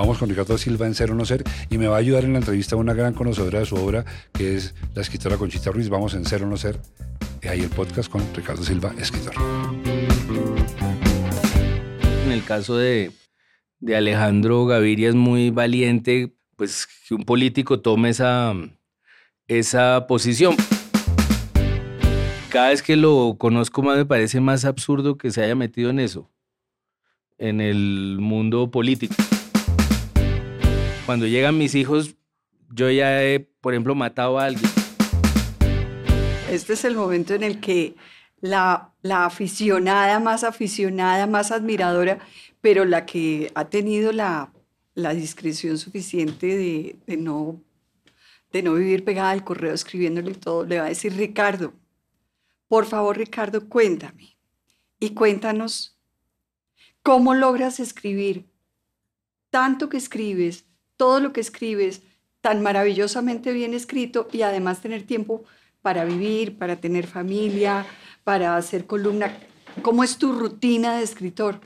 Vamos con Ricardo Silva en Ser o No Ser y me va a ayudar en la entrevista una gran conocedora de su obra, que es la escritora Conchita Ruiz. Vamos en Ser o No Ser. Y ahí el podcast con Ricardo Silva, escritor. En el caso de, de Alejandro Gaviria es muy valiente, pues que un político tome esa, esa posición. Cada vez que lo conozco más me parece más absurdo que se haya metido en eso, en el mundo político. Cuando llegan mis hijos, yo ya he, por ejemplo, matado a alguien. Este es el momento en el que la, aficionada, más aficionada, más admiradora, pero la que ha tenido la, discreción suficiente de, de, no, de no vivir pegada al correo escribiéndole todo, le va a decir, Ricardo, por favor, Ricardo, cuéntame y cuéntanos cómo logras escribir tanto que escribes, todo lo que escribes, tan maravillosamente bien escrito y además tener tiempo para vivir, para tener familia, para hacer columna. ¿Cómo es tu rutina de escritor?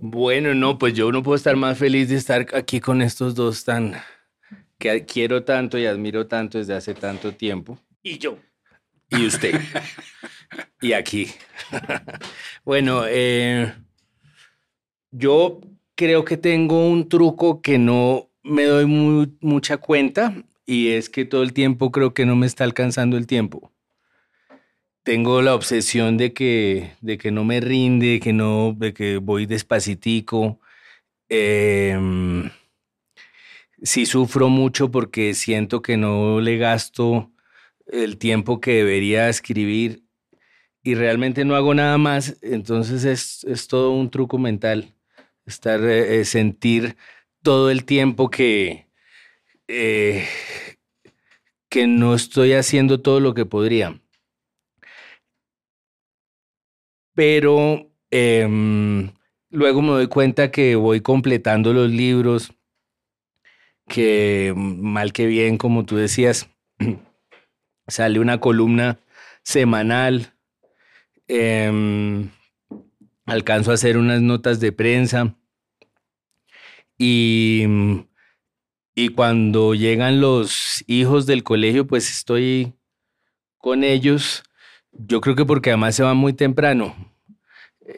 Bueno, no, pues yo no puedo estar más feliz de estar aquí con estos dos tan que quiero tanto y admiro tanto desde hace tanto tiempo. Y yo. Y usted. y aquí. bueno, eh, yo creo que tengo un truco que no me doy mucha cuenta y es que todo el tiempo creo que no me está alcanzando el tiempo. Tengo la obsesión de que, de que no me rinde, que no, de que voy despacitico. Eh, sí sufro mucho porque siento que no le gasto el tiempo que debería escribir y realmente no hago nada más, entonces es, es todo un truco mental, estar, eh, sentir todo el tiempo que, eh, que no estoy haciendo todo lo que podría. Pero eh, luego me doy cuenta que voy completando los libros, que mal que bien, como tú decías, sale una columna semanal, eh, alcanzo a hacer unas notas de prensa y, y cuando llegan los hijos del colegio, pues estoy con ellos. Yo creo que porque además se van muy temprano.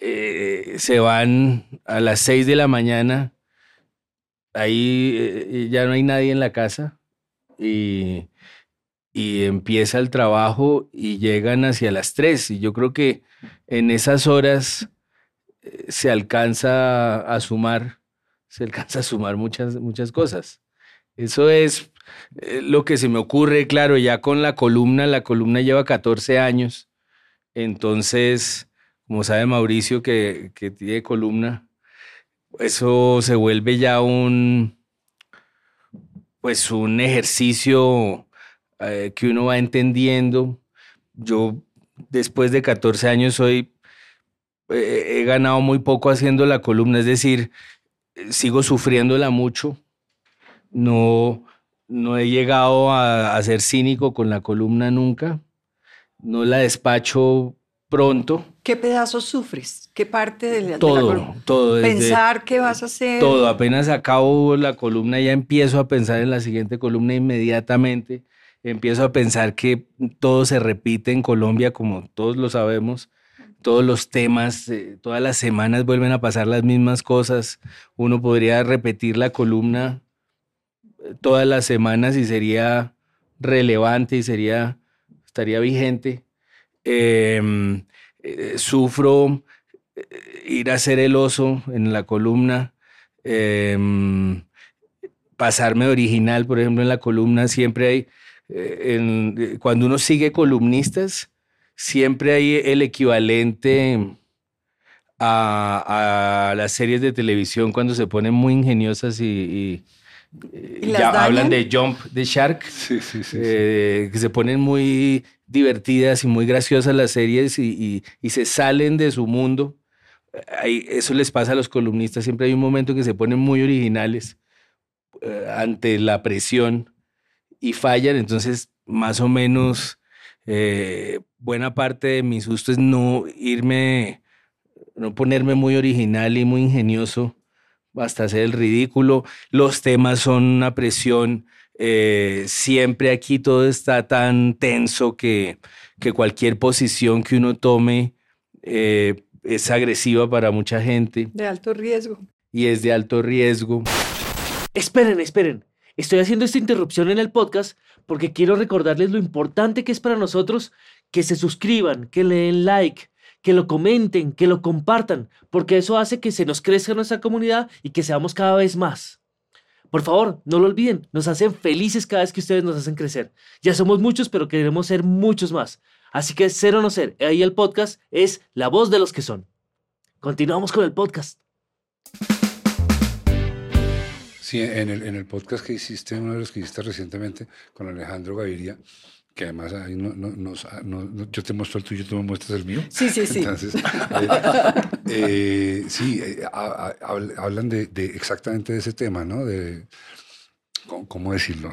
Eh, se van a las seis de la mañana. Ahí eh, ya no hay nadie en la casa. Y, y empieza el trabajo y llegan hacia las 3. Y yo creo que en esas horas se alcanza a sumar, se alcanza a sumar muchas, muchas cosas. Eso es eh, lo que se me ocurre, claro, ya con la columna, la columna lleva 14 años, entonces, como sabe Mauricio que, que tiene columna, eso se vuelve ya un, pues un ejercicio eh, que uno va entendiendo. Yo después de 14 años soy, eh, he ganado muy poco haciendo la columna, es decir, sigo sufriéndola mucho. No, no he llegado a, a ser cínico con la columna nunca. No la despacho pronto. ¿Qué pedazos sufres? ¿Qué parte de la, todo, de la? Todo, Pensar qué vas a hacer. Todo, apenas acabo la columna ya empiezo a pensar en la siguiente columna inmediatamente. Empiezo a pensar que todo se repite en Colombia, como todos lo sabemos. Todos los temas, eh, todas las semanas vuelven a pasar las mismas cosas. Uno podría repetir la columna eh, todas las semanas y sería relevante y sería, estaría vigente. Em, eh, sufro ir a hacer el oso en la columna, em, pasarme original, por ejemplo, en la columna siempre hay, cuando uno sigue columnistas, siempre hay el equivalente a, a las series de televisión cuando se ponen muy ingeniosas y, y, ¿Y las ya dañan? hablan de Jump, de Shark Sí, sí, sí. sí. eh, que se ponen muy divertidas y muy graciosas las series y, y- y se salen de su mundo. Ahí- eso les pasa a los columnistas. Siempre hay un momento en que se ponen muy originales eh, ante la presión y fallan. Entonces, más o menos, eh, buena parte de mi susto es no irme, no ponerme muy original y muy ingenioso hasta hacer el ridículo. Los temas son una presión. eh, siempre aquí todo está tan tenso que, que cualquier posición que uno tome eh, es agresiva para mucha gente De alto riesgo. y es de alto riesgo. Esperen, esperen. Estoy haciendo esta interrupción en el podcast porque quiero recordarles lo importante que es para nosotros que se suscriban, que le den like, que lo comenten, que lo compartan, porque eso hace que se nos crezca nuestra comunidad y que seamos cada vez más. Por favor, no lo olviden, nos hacen felices cada vez que ustedes nos hacen crecer. Ya somos muchos, pero queremos ser muchos más. Así que ser o no ser, ahí el podcast es la voz de los que son. Continuamos con el podcast. Sí, en el, en el podcast que hiciste, uno de los que hiciste recientemente con Alejandro Gaviria, que además ahí no, no- nos- no- no- yo te muestro el tuyo, tú me muestras el mío. Sí, sí, sí. Entonces, eh, eh, sí, eh, ha- ha- habl- hablan de, de exactamente de ese tema, ¿no? De, ¿cómo, cómo decirlo?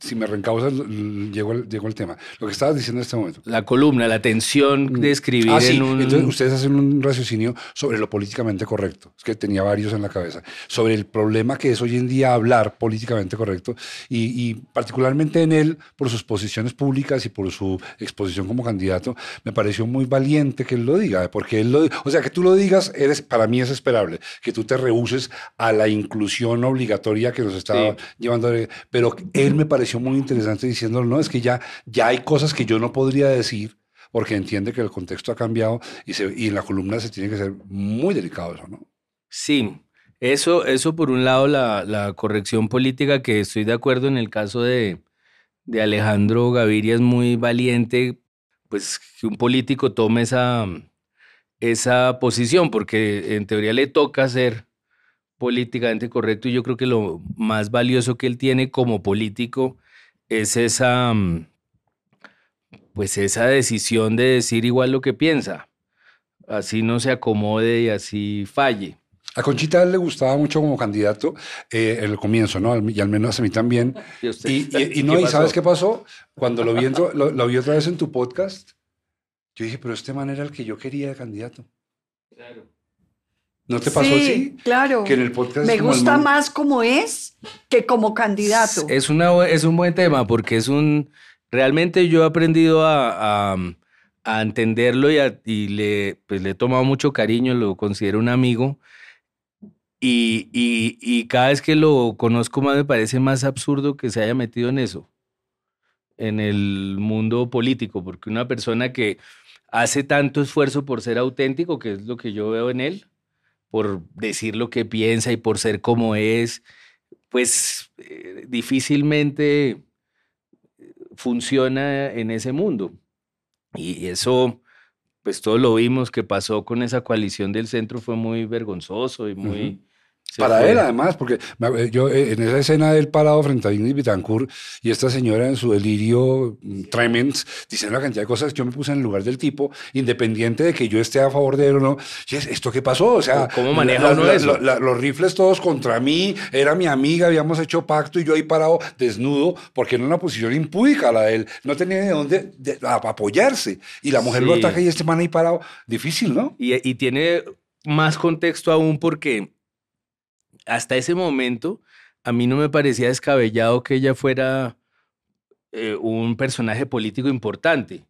Si me reencausas, l- llego al, llego al tema. Lo que estabas diciendo en este momento. La columna, la tensión de escribir Ah, sí. en un... Entonces ustedes hacen un raciocinio sobre lo políticamente correcto. Es que tenía varios en la cabeza. Sobre el problema que es hoy en día hablar políticamente correcto y, y particularmente en él, por sus posiciones públicas y por su exposición como candidato, me pareció muy valiente que él lo diga. Porque él lo, o sea, que tú lo digas, eres, para mí es esperable. Que tú te rehuses a la inclusión obligatoria que nos está Sí. llevando. Pero él me pareció muy interesante diciendo, no, es que ya, ya hay cosas que yo no podría decir porque entiende que el contexto ha cambiado y, en la columna se tiene que ser muy delicado eso, ¿no? Sí, eso, eso por un lado, la, corrección política, que estoy de acuerdo en el caso de, de Alejandro Gaviria, es muy valiente, pues que un político tome esa, esa posición, porque en teoría le toca ser políticamente correcto y yo creo que lo más valioso que él tiene como político es esa, mm, pues esa decisión de decir igual lo que piensa, así no se acomode y así falle. A Conchita le gustaba mucho como candidato eh, en el comienzo, ¿no? Y al menos a mí también. ¿Y usted? Y, y- y no, ¿Qué ¿y sabes qué pasó? Cuando lo vi, en tu- lo, lo vi otra vez en tu podcast, yo dije, pero este man era el que yo quería de candidato. ¿No te pasó sí, así? claro. Que en el podcast Me el gusta más como es que como candidato. Es, una, es un buen tema porque es un... Realmente yo he aprendido a, a- a entenderlo y, a- y le, pues le he tomado mucho cariño, lo considero un amigo. Y, y- y cada vez que lo conozco más me parece más absurdo que se haya metido en eso, en el mundo político, porque una persona que hace tanto esfuerzo por ser auténtico, que es lo que yo veo en él, por decir lo que piensa y por ser como es, pues eh, difícilmente funciona en ese mundo. Y eso, pues todos lo vimos que pasó con esa coalición del centro, fue muy vergonzoso y muy... Para fue. él, además, porque me- yo eh, en esa escena del parado frente a Ingrid Betancourt y esta señora en su delirio mm, tremens diciendo la cantidad de cosas, yo me puse en el lugar del tipo, independiente de que yo esté a favor de él o no. ¿Esto qué pasó? O sea, ¿Cómo maneja la- uno la- eso? la- los rifles todos contra mí, era mi amiga, habíamos hecho pacto y yo ahí parado desnudo, porque era una posición impúdica la de él. No tenía de dónde de- a- apoyarse. Y la mujer lo ataca y este man ahí parado. Difícil, ¿no? Y, y tiene más contexto aún porque hasta ese momento a mí no me parecía descabellado que ella fuera eh, un personaje político importante.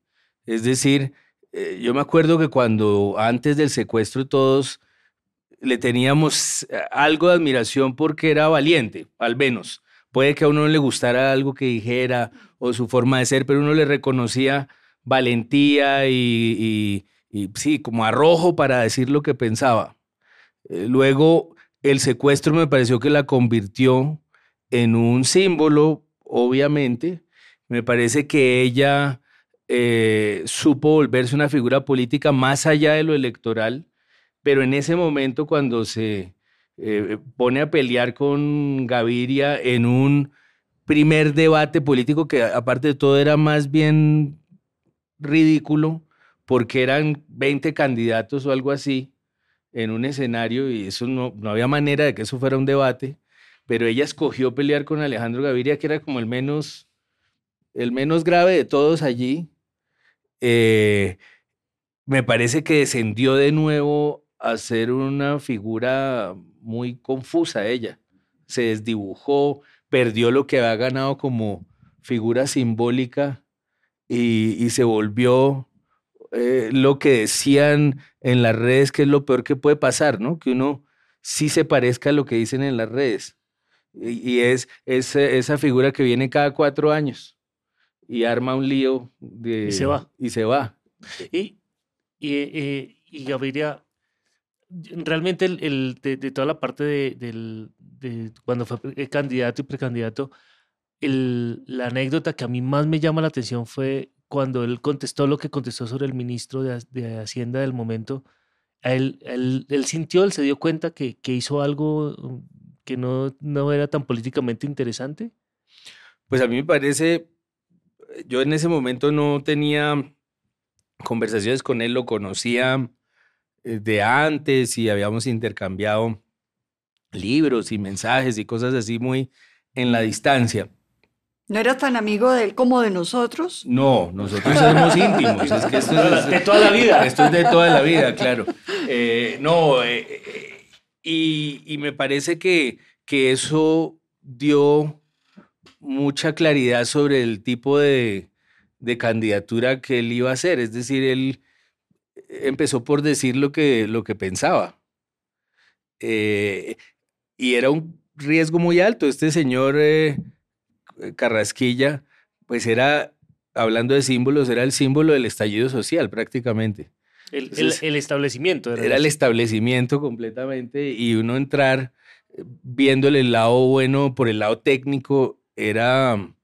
Es decir, eh, yo me acuerdo que cuando antes del secuestro todos le teníamos eh, algo de admiración porque era valiente, al menos. Puede que a uno no le gustara algo que dijera o su forma de ser, pero uno le reconocía valentía y, y- sí, como arrojo para decir lo que pensaba. Luego, el secuestro me pareció que la convirtió en un símbolo, obviamente. Me parece que ella eh, supo volverse una figura política más allá de lo electoral, pero en ese momento cuando se eh, pone a pelear con Gaviria en un primer debate político que aparte de todo era más bien ridículo, porque eran 20 candidatos o algo así en un escenario y eso no, no había manera de que eso fuera un debate, pero ella escogió pelear con Alejandro Gaviria, que era como el menos, el menos grave de todos allí. Eh, me parece que descendió de nuevo a ser una figura muy confusa ella. Se desdibujó, perdió lo que había ganado como figura simbólica y, se volvió eh, lo que decían en las redes que es lo peor que puede pasar, ¿no? Que uno sí se parezca a lo que dicen en las redes. Y, es, esa figura que viene cada cuatro años y arma un lío. De, y se va. Y se va. Y, y, eh, y Gaviria, realmente el, de, toda la parte de, del, de cuando fue candidato y precandidato, el, la anécdota que a mí más me llama la atención fue cuando él contestó lo que contestó sobre el ministro de, de Hacienda del momento. Él, él, sintió, él se dio cuenta que, que hizo algo que no, no era tan políticamente interesante? Pues a mí me parece, yo en ese momento no tenía conversaciones con él, lo conocía eh, de antes y habíamos intercambiado libros y mensajes y cosas así muy en la distancia. ¿No era tan amigo de él como de nosotros? No, nosotros somos íntimos. Es que esto es de toda la vida. Esto es de toda la vida, claro. Eh, no, eh, y, me parece que, que eso dio mucha claridad sobre el tipo de, candidatura que él iba a hacer. Es decir, él empezó por decir lo que, lo que pensaba. Eh, y era un riesgo muy alto. Este señor eh, Carrasquilla, pues era, hablando de símbolos, era el símbolo del estallido social prácticamente. El, establecimiento. Era, el establecimiento completamente y uno entrar eh, viéndole el lado bueno por el lado técnico era,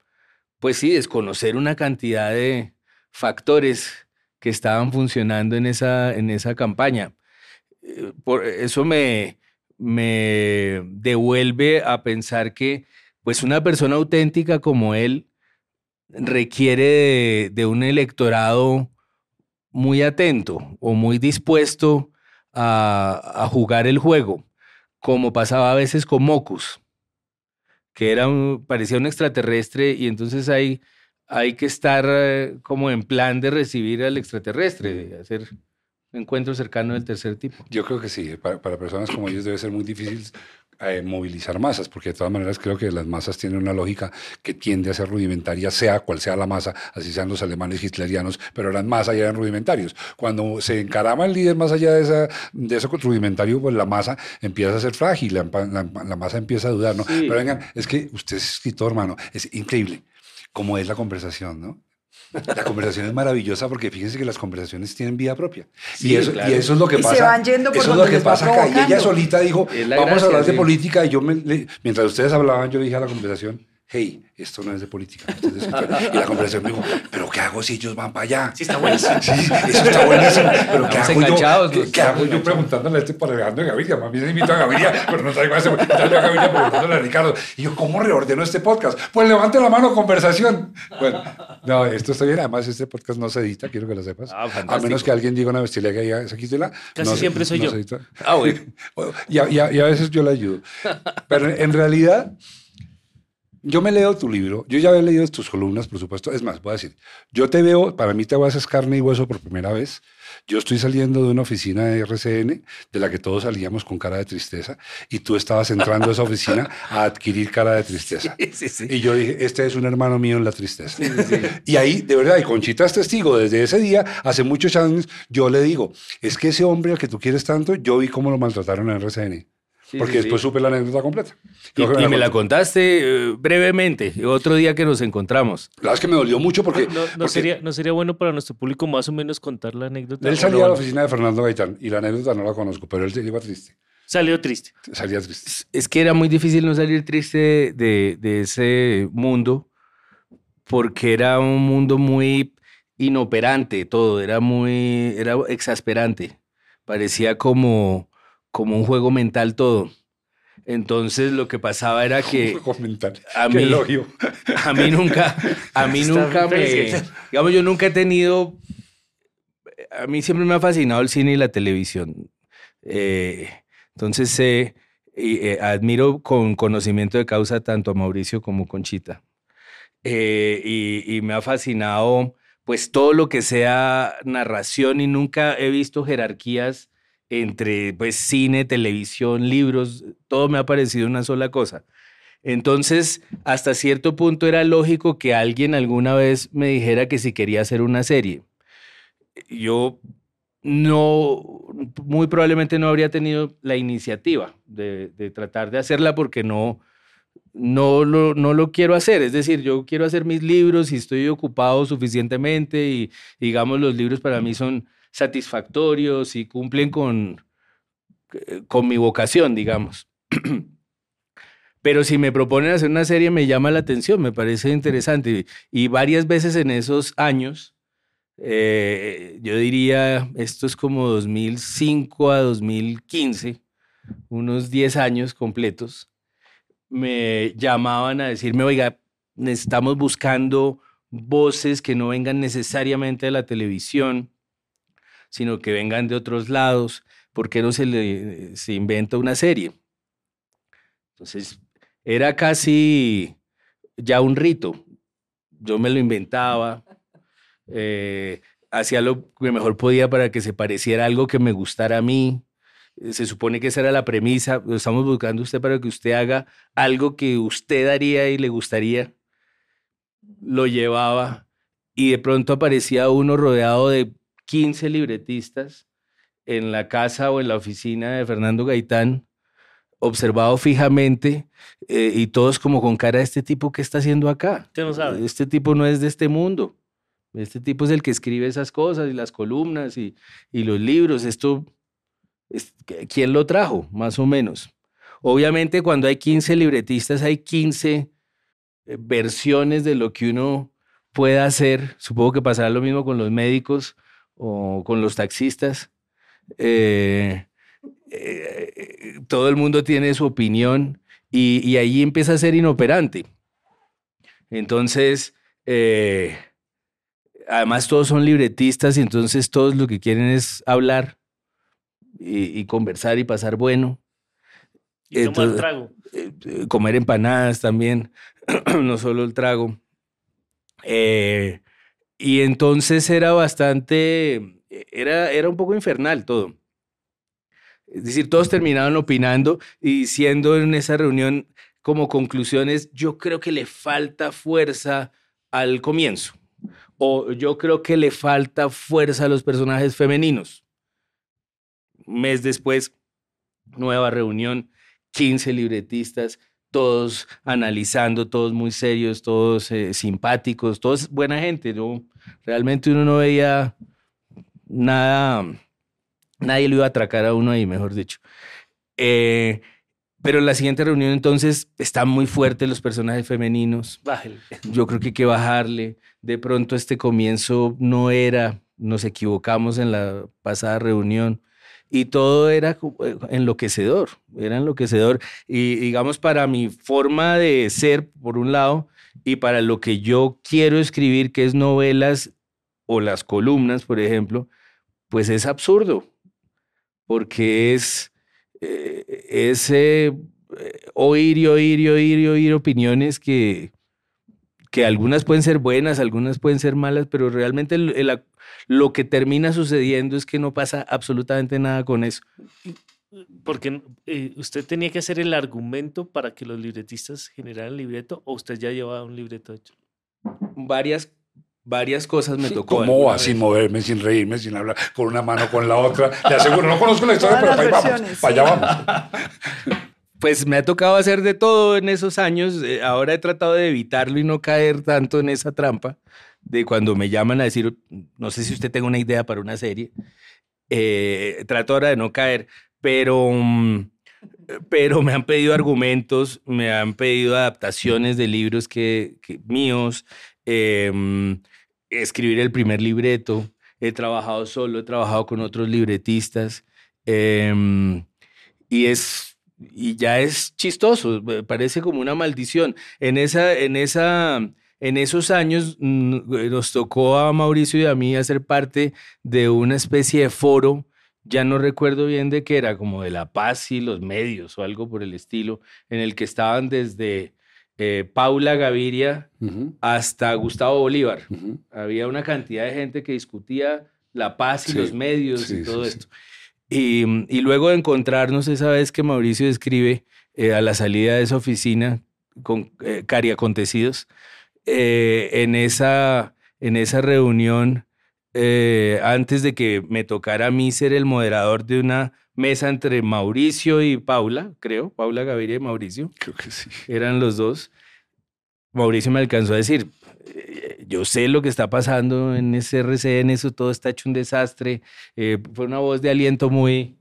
pues sí, desconocer una cantidad de factores que estaban funcionando en esa, en esa campaña. Eh, por eso me, me devuelve a pensar que pues una persona auténtica como él requiere de un electorado muy atento o muy dispuesto a, jugar el juego, como pasaba a veces con Mocus, que era parecía un extraterrestre y entonces hay, hay que estar eh, como en plan de recibir al extraterrestre, de hacer encuentro cercano del tercer tipo. Yo creo que sí, para, para personas como ellos debe ser muy difícil eh, movilizar masas, porque de todas maneras creo que las masas tienen una lógica que tiende a ser rudimentaria, sea cual sea la masa, así sean los alemanes hitlerianos, pero eran masas y eran rudimentarios. Cuando se encaraba el líder más allá de, esa, de eso rudimentario, pues la masa empieza a ser frágil, la, la, masa empieza a dudar, ¿no? Pero vengan, es que usted es escritor, hermano, es increíble cómo es la conversación, ¿no? La conversación es maravillosa porque fíjense que las conversaciones tienen vida propia. y, eso, y, eso, es lo que pasa. Se van yendo por eso es lo que pasa acá. Y ella solita dijo, vamos a hablar de política. Y yo, me, mientras ustedes hablaban, yo dije a la conversación, hey, esto no es de política. y la conversación me dijo, pero ¿qué hago si ellos van para allá? Sí, está buenísimo. Sí, eso está buenísimo. Pero ¿qué hago yo? ¿Qué, ¿qué hago yo preguntándole a este para Alejandro Gaviria? Más bien invito a Gaviria, pero no traigo a ese invitarle a Gaviria preguntándole a Ricardo. Y yo, ¿cómo reordeno este podcast? Pues levante la mano, conversación. Bueno, no, esto está bien. Además, este podcast no se edita, quiero que lo sepas. Ah, a menos que alguien diga una bestialidad que diga, quítela. Casi siempre soy yo. Ah, bueno. y, y, y a veces yo le ayudo. Pero en realidad yo me leo tu libro, yo ya había leído tus columnas, por supuesto. Es más, voy a decir, yo te veo, para mí te vas a carne y hueso por primera vez. Yo estoy saliendo de una oficina de RCN de la que todos salíamos con cara de tristeza y tú estabas entrando a esa oficina a adquirir cara de tristeza. Y yo dije, este es un hermano mío en la tristeza. y ahí, de verdad, y Conchita es testigo, desde ese día, hace muchos años, yo le digo, es que ese hombre al que tú quieres tanto, yo vi cómo lo maltrataron en RCN porque después supe la anécdota completa. Y, me, la contaste eh, brevemente, otro día que nos encontramos. La verdad es que me dolió mucho porque... No, Sería, no sería bueno para nuestro público más o menos contar la anécdota. Él salía a la oficina de Fernando Gaitán y la anécdota no la conozco, pero él iba triste. Salió triste. Salía triste. Es que era muy difícil no salir triste de, de ese mundo porque era un mundo muy inoperante todo, era muy, era exasperante. Parecía como como un juego mental todo. Entonces lo que pasaba era que un juego mental. a mí a mí nunca a mí nunca me digamos yo nunca he tenido a mí siempre me ha fascinado el cine y la televisión. Eh, entonces eh, eh, admiro con conocimiento de causa tanto a Mauricio como a Conchita. y, y me ha fascinado pues todo lo que sea narración y nunca he visto jerarquías entre pues cine, televisión, libros, todo me ha parecido una sola cosa. Entonces, hasta cierto punto era lógico que alguien alguna vez me dijera que si quería hacer una serie. Yo no, muy probablemente no habría tenido la iniciativa de, tratar de hacerla porque no, no lo, no lo quiero hacer. Es decir, yo quiero hacer mis libros y estoy ocupado suficientemente y digamos los libros para mí son satisfactorios y cumplen con, eh, con mi vocación, digamos. Pero si me proponen hacer una serie me llama la atención, me parece interesante. Y varias veces en esos años, eh, yo diría, esto es como 2005 a 2015, unos 10 años completos, me llamaban a decirme, oiga, estamos buscando voces que no vengan necesariamente de la televisión, sino que vengan de otros lados. ¿Por qué no se, se inventa una serie? Entonces, era casi ya un rito. Yo me lo inventaba, eh, hacía lo que mejor podía para que se pareciera algo que me gustara a mí. Se supone que esa era la premisa. estamos buscando usted para que usted haga algo que usted haría y le gustaría. Lo llevaba y de pronto aparecía uno rodeado de 15 libretistas en la casa o en la oficina de Fernando Gaitán observado fijamente eh, y todos como con cara de este tipo que está haciendo acá. no sabe. Este tipo no es de este mundo. Este tipo es el que escribe esas cosas y las columnas y, y los libros. Esto, ¿quién lo trajo? Más o menos. Obviamente cuando hay 15 libretistas hay 15 eh, versiones de lo que uno pueda hacer. Supongo que pasará lo mismo con los médicos o con los taxistas. Eh, eh, todo el mundo tiene su opinión y, ahí empieza a ser inoperante. Entonces, eh, además todos son libretistas y entonces todos lo que quieren es hablar y, conversar y pasar bueno. Y tomar trago. Eh, comer empanadas también, no solo el trago. Y entonces era bastante, era, era un poco infernal todo. Es decir, todos terminaban opinando y diciendo en esa reunión como conclusiones, yo creo que le falta fuerza al comienzo. O yo creo que le falta fuerza a los personajes femeninos. Mes después, nueva reunión, 15 libretistas, todos analizando, todos muy serios, todos eh, simpáticos, todos buena gente. ¿no? Realmente uno no veía nada Nadie lo iba a atracar a uno ahí, mejor dicho. Eh, pero en la siguiente reunión entonces están muy fuertes los personajes femeninos. Bájale. Yo creo que hay que bajarle. De pronto este comienzo no era, nos equivocamos en la pasada reunión y todo era eh, enloquecedor, era enloquecedor. Y digamos, para mi forma de ser, por un lado, y para lo que yo quiero escribir, que es novelas o las columnas, por ejemplo, pues es absurdo porque es, eh, ese eh, oír y oír y oír y oír opiniones que, que algunas pueden ser buenas, algunas pueden ser malas, pero realmente lo que termina sucediendo es que no pasa absolutamente nada con eso. Porque eh, usted tenía que hacer el argumento para que los libretistas generaran el libreto o usted ya llevaba un libreto hecho. Varias varias cosas me tocó. ¿Cómo va? Sin moverme, sin reírme, sin hablar, con una mano, con la otra. Le aseguro, no conozco la historia, pero para allá vamos. Para allá vamos. Pues me ha tocado hacer de todo en esos años. Eh, ahora he tratado de evitarlo y no caer tanto en esa trampa de cuando me llaman a decir, no sé si usted tenga una idea para una serie. Eh, trato ahora de no caer, pero, mm, pero me han pedido argumentos, me han pedido adaptaciones de libros que, míos. Eh, escribir el primer libreto, he trabajado solo, he trabajado con otros libretistas em, y es y ya es chistoso, parece como una maldición. En esa en esa en esos años mm, nos tocó a Mauricio y a mí hacer parte de una especie de foro, ya no recuerdo bien de qué era, como de La Paz y los medios o algo por el estilo, en el que estaban desde eh, Paula Gaviria hasta Gustavo Bolívar. Había una cantidad de gente que discutía la paz y los medios y todo esto. Y, y luego de encontrarnos esa vez que Mauricio escribe eh, a la salida de esa oficina con eh, Cari Acontecidos, eh, en, esa, en esa reunión, eh, antes de que me tocara a mí ser el moderador de una mesa entre Mauricio y Paula, creo, Paula Gaviria y Mauricio, Creo que sí. eran los dos. Mauricio me alcanzó a decir, yo sé lo que está pasando en ese RCN, eso todo está hecho un desastre. Eh, fue una voz de aliento muy,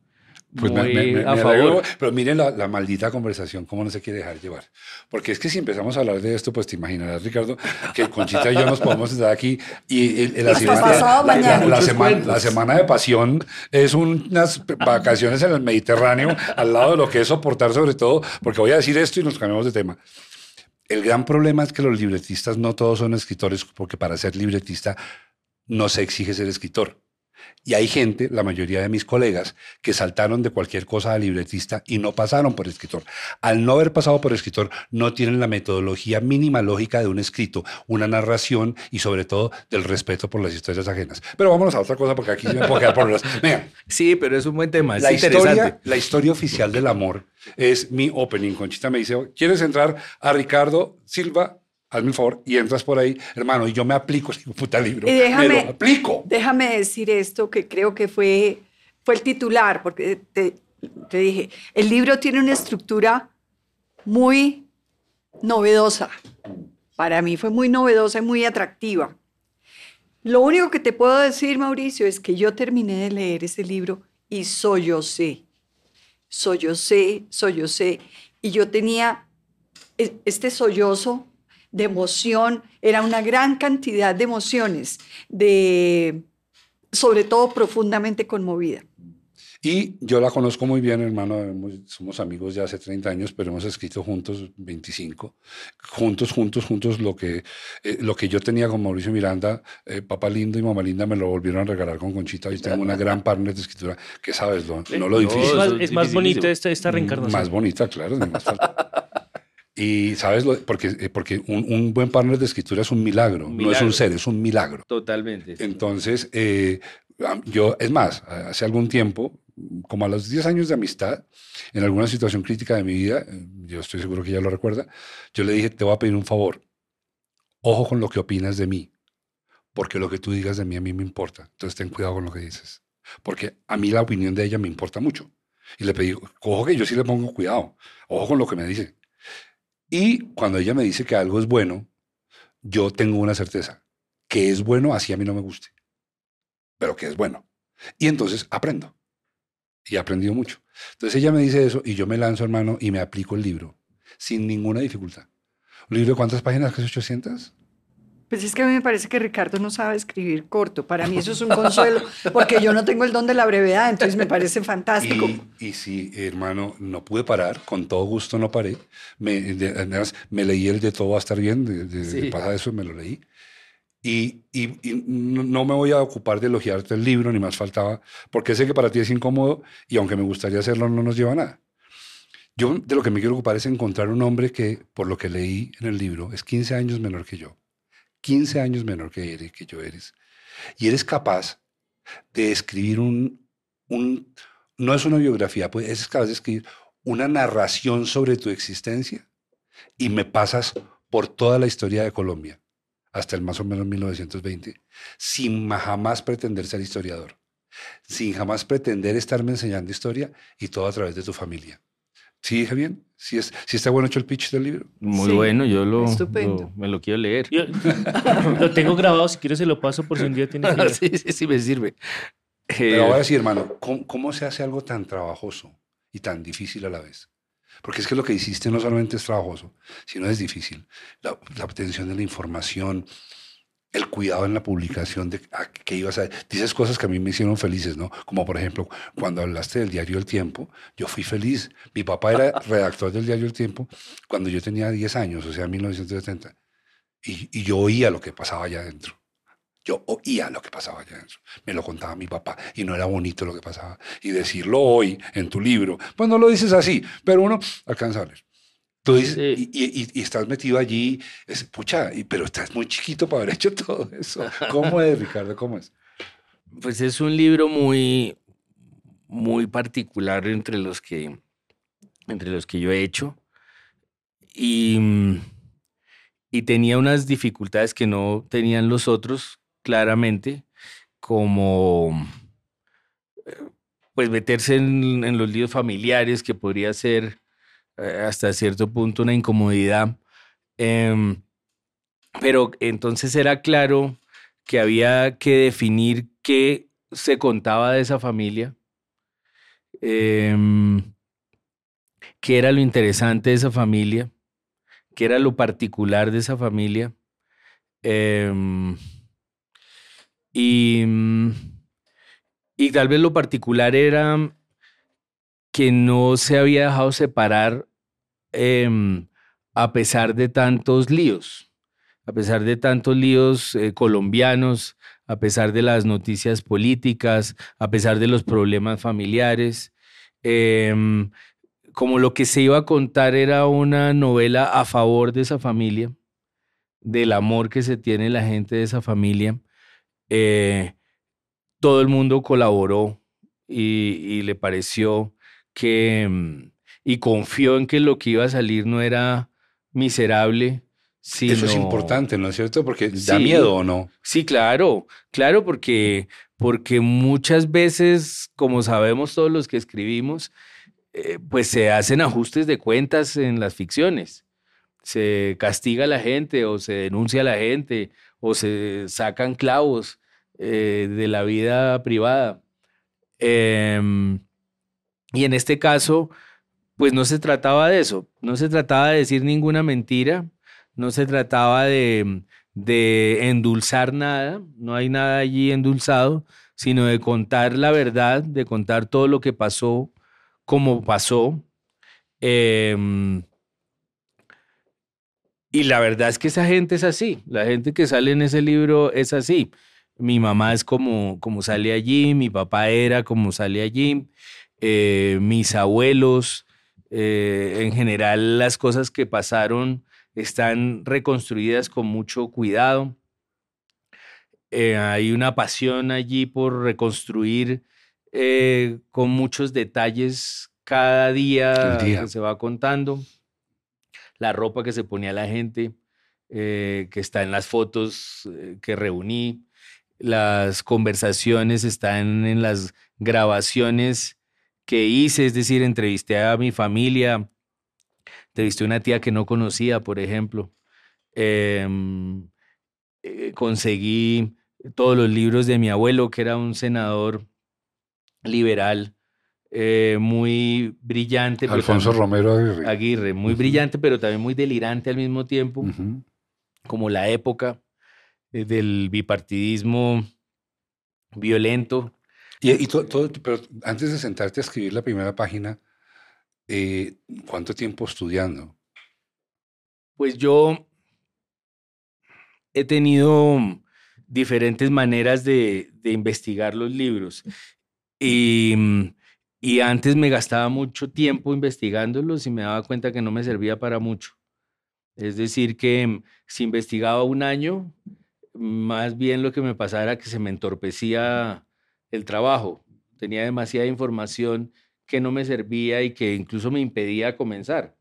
Pues me- muy me- me- a me favor. alegro, pero miren la, la maldita conversación, cómo no se quiere dejar llevar. Porque es que si empezamos a hablar de esto, pues te imaginarás, Ricardo, que Conchita y yo nos podemos sentar aquí y la, semana, pasado la- semana, la semana de pasión es unas vacaciones en el Mediterráneo, al lado de lo que es soportar sobre todo, porque voy a decir esto y nos cambiamos de tema. El gran problema es que los libretistas no todos son escritores, porque para ser libretista no se exige ser escritor. Y hay gente, la mayoría de mis colegas, que saltaron de cualquier cosa a libretista y no pasaron por escritor. Al no haber pasado por escritor, no tienen la metodología mínima lógica de un escrito, una narración y sobre todo del respeto por las historias ajenas. Pero vámonos a otra cosa porque aquí me puedo quedar por. Venga, Sí, pero es un buen tema, es la historia, la historia oficial del amor es mi opening. Conchita me dice, ¿quieres entrar a Ricardo Silva? Hazme el favor y entras por ahí, hermano, y yo me aplico ese puta libro. Y déjame- me lo aplico. Déjame decir esto que creo que fue, fue el titular, porque te, te dije, el libro tiene una estructura muy novedosa. Para mí fue muy novedosa y muy atractiva. Lo único que te puedo decir, Mauricio, es que yo terminé de leer ese libro y sollocé. Sollocé, sollocé. Y yo tenía e- este sollozo de emoción, era una gran cantidad de emociones, de, sobre todo profundamente conmovida. Y yo la conozco muy bien, hermano. somos amigos ya hace 30 años, pero hemos escrito juntos 25. Juntos, juntos, juntos. Lo que, eh, lo que yo tenía con Mauricio Miranda, eh, Papá Lindo y Mamá Linda me lo volvieron a regalar con Conchita. Y tengo una gran partner de escritura que sabes, lo- no lo no, Es difícil. más, es es más bonita esta, esta reencarnación. Más bonita, claro. más. Y sabes, lo- porque, eh, porque un, un buen partner de escritura es un milagro, Un no es milagro. un ser, es un milagro. Totalmente. Entonces, eh, yo, es más, hace algún tiempo, como a los 10 años de amistad, en alguna situación crítica de mi vida, eh, yo estoy seguro que ella lo recuerda, yo le dije, te voy a pedir un favor, ojo con lo que opinas de mí, porque lo que tú digas de mí a mí me importa, entonces ten cuidado con lo que dices, porque a mí la opinión de ella me importa mucho. Y le pedí, ojo que yo sí le pongo cuidado, ojo con lo que me dice. Y cuando ella me dice que algo es bueno, yo tengo una certeza, que es bueno así a mí no me guste pero que es bueno. Y entonces aprendo. Y he aprendido mucho. Entonces ella me dice eso y yo me lanzo, hermano, y me aplico el libro sin ninguna dificultad. ¿Un libro de cuántas páginas? ¿Qué es 800? Pues es que a mí me parece que Ricardo no sabe escribir corto. Para mí eso es un consuelo, porque yo no tengo el don de la brevedad, entonces me parece fantástico. Y, y sí, hermano, no pude parar, con todo gusto no paré. Me, de- además, me leí el de todo va a estar bien, de, de- Sí. de pasada eso me lo leí. Y, y- y no no me voy a ocupar de elogiarte el libro, ni más faltaba, porque sé que para ti es incómodo y aunque me gustaría hacerlo, no nos lleva a nada. Yo de lo que me quiero ocupar es encontrar un hombre que, por lo que leí en el libro, es 15 años menor que yo. 15 años menor que, eres, que yo eres. Y eres capaz de escribir un, un, no es una biografía, pues es capaz de escribir una narración sobre tu existencia y me pasas por toda la historia de Colombia, hasta el más o menos 1920, sin jamás pretender ser historiador, sin jamás pretender estarme enseñando historia y todo a través de tu familia. ¿Sí dije bien? ¿Sí, es, sí está bueno hecho el pitch del libro? Muy Sí, bueno, yo lo, estupendo. lo- me lo quiero leer. Yo- lo tengo grabado, si quieres se lo paso por si un día tiene que sí, sí, sí, me sirve. Pero Eh, ahora sí, hermano, ¿cómo, cómo se hace algo tan trabajoso y tan difícil a la vez? Porque es que lo que hiciste no solamente es trabajoso, sino es difícil. La, la obtención de la información, el cuidado en la publicación de a qué ibas a... Dices cosas que a mí me hicieron felices, ¿no? Como por ejemplo, cuando hablaste del diario El Tiempo, yo fui feliz. Mi papá era redactor del diario El Tiempo cuando yo tenía 10 años, o sea, 1970. Y, y yo oía lo que pasaba allá adentro. Yo oía lo que pasaba allá adentro. Me lo contaba mi papá y no era bonito lo que pasaba. Y decirlo hoy en tu libro, pues no lo dices así, pero uno alcanza a leer. Tú dices, Sí. y, y- y estás metido allí, es, pucha, y- pero estás muy chiquito para haber hecho todo eso. ¿Cómo es, Ricardo? ¿Cómo es? Pues es un libro muy, muy particular entre los que, entre los que yo he hecho. Y, y tenía unas dificultades que no tenían los otros, claramente, como pues meterse en, los líos familiares, que podría ser eh, hasta cierto punto una incomodidad. Em, pero entonces era claro que había que definir qué se contaba de esa familia, em, qué era lo interesante de esa familia, qué era lo particular de esa familia. Em, y, y tal vez lo particular era que no se había dejado separar em, a pesar de tantos líos, a pesar de tantos líos eh, colombianos, a pesar de las noticias políticas, a pesar de los problemas familiares. Em, como lo que se iba a contar era una novela a favor de esa familia, del amor que se tiene la gente de esa familia, eh, todo el mundo colaboró y, le pareció que, mm, y confió en que lo que iba a salir no era miserable. Sino... Eso es importante, ¿no es cierto? Porque da miedo o no. Sí, claro, claro, porque, porque muchas veces, como sabemos todos los que escribimos, eh, pues se hacen ajustes de cuentas en las ficciones. Se castiga a la gente o se denuncia a la gente o se sacan clavos eh, de la vida privada. Em, y en este caso, pues no se trataba de eso, no se trataba de decir ninguna mentira, no se trataba de, endulzar nada, no hay nada allí endulzado, sino de contar la verdad, de contar todo lo que pasó como pasó. Em, y la verdad es que esa gente es así, la gente que sale en ese libro es así. Mi mamá es como, como sale allí, mi papá era como sale allí, eh, mis abuelos, eh, en general las cosas que pasaron están reconstruidas con mucho cuidado. Eh, hay una pasión allí por reconstruir eh, con muchos detalles cada día, que se va contando. La ropa que se ponía la gente, que está en las fotos que reuní. Las conversaciones están en las grabaciones que hice, es decir, entrevisté a mi familia, entrevisté a una tía que no conocía, por ejemplo. Em, conseguí todos los libros de mi abuelo, que era un senador liberal, eh, muy brillante. Alfonso Romero Aguirre. Aguirre, muy brillante, pero también muy delirante al mismo tiempo, como la época eh, del bipartidismo violento. Y, todo, pero antes de sentarte a escribir la primera página, eh, ¿cuánto tiempo estudiando? Pues yo he tenido diferentes maneras de, investigar los libros. Y, mm, y antes me gastaba mucho tiempo investigándolos y me daba cuenta que no me servía para mucho. Es decir, que mm, si investigaba un año, más bien lo que me pasaba era que se me entorpecía el trabajo. Tenía demasiada información que no me servía y que incluso me impedía comenzar.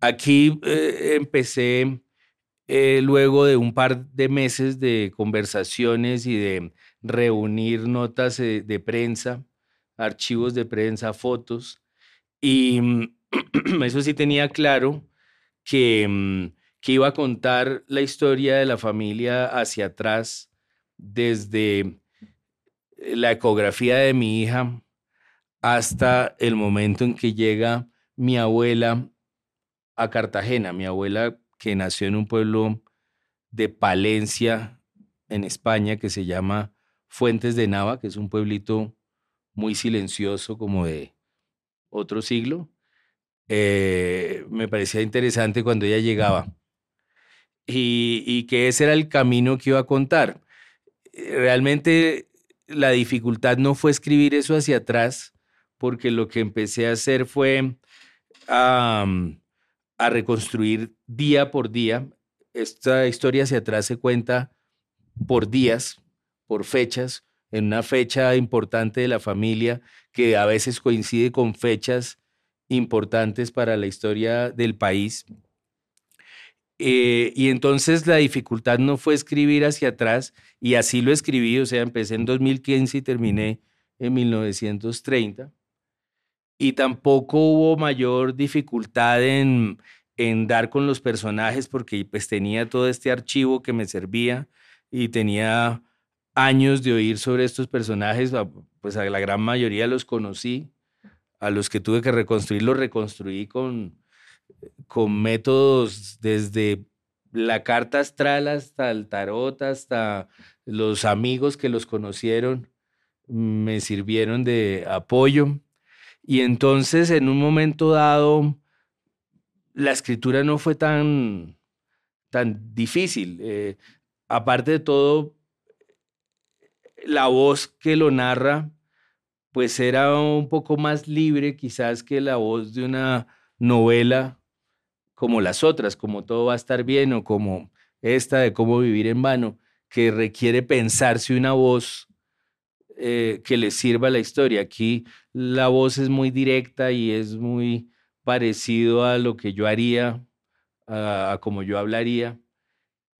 Aquí eh, empecé eh, luego de un par de meses de conversaciones y de reunir notas eh, de prensa, archivos de prensa, fotos, y eso sí tenía claro que, mm, que iba a contar la historia de la familia hacia atrás, desde la ecografía de mi hija hasta el momento en que llega mi abuela a Cartagena, mi abuela que nació en un pueblo de Palencia, en España, que se llama Fuentes de Nava, que es un pueblito muy silencioso como de otro siglo. Eh, me parecía interesante cuando ella llegaba y, y, que ese era el camino que iba a contar. Realmente la dificultad no fue escribir eso hacia atrás, porque lo que empecé a hacer fue a, reconstruir día por día. Esta historia hacia atrás se cuenta por días, por fechas. en una fecha importante de la familia que a veces coincide con fechas importantes para la historia del país. Eh, y entonces la dificultad no fue escribir hacia atrás, y así lo escribí, o sea, empecé en 2015 y terminé en 1930. Y tampoco hubo mayor dificultad en, en dar con los personajes porque pues tenía todo este archivo que me servía y tenía años de oír sobre estos personajes, pues a la gran mayoría los conocí, a los que tuve que reconstruir los reconstruí con, con métodos desde la carta astral hasta el tarot, hasta los amigos que los conocieron, me sirvieron de apoyo. Y entonces en un momento dado, la escritura no fue tan, tan difícil. Eh, aparte de todo, la voz que lo narra, pues era un poco más libre quizás que la voz de una novela como las otras, como todo va a estar bien o como esta de cómo vivir en vano, que requiere pensarse una voz eh, que le sirva a la historia. Aquí la voz es muy directa y es muy parecido a lo que yo haría, a, como yo hablaría.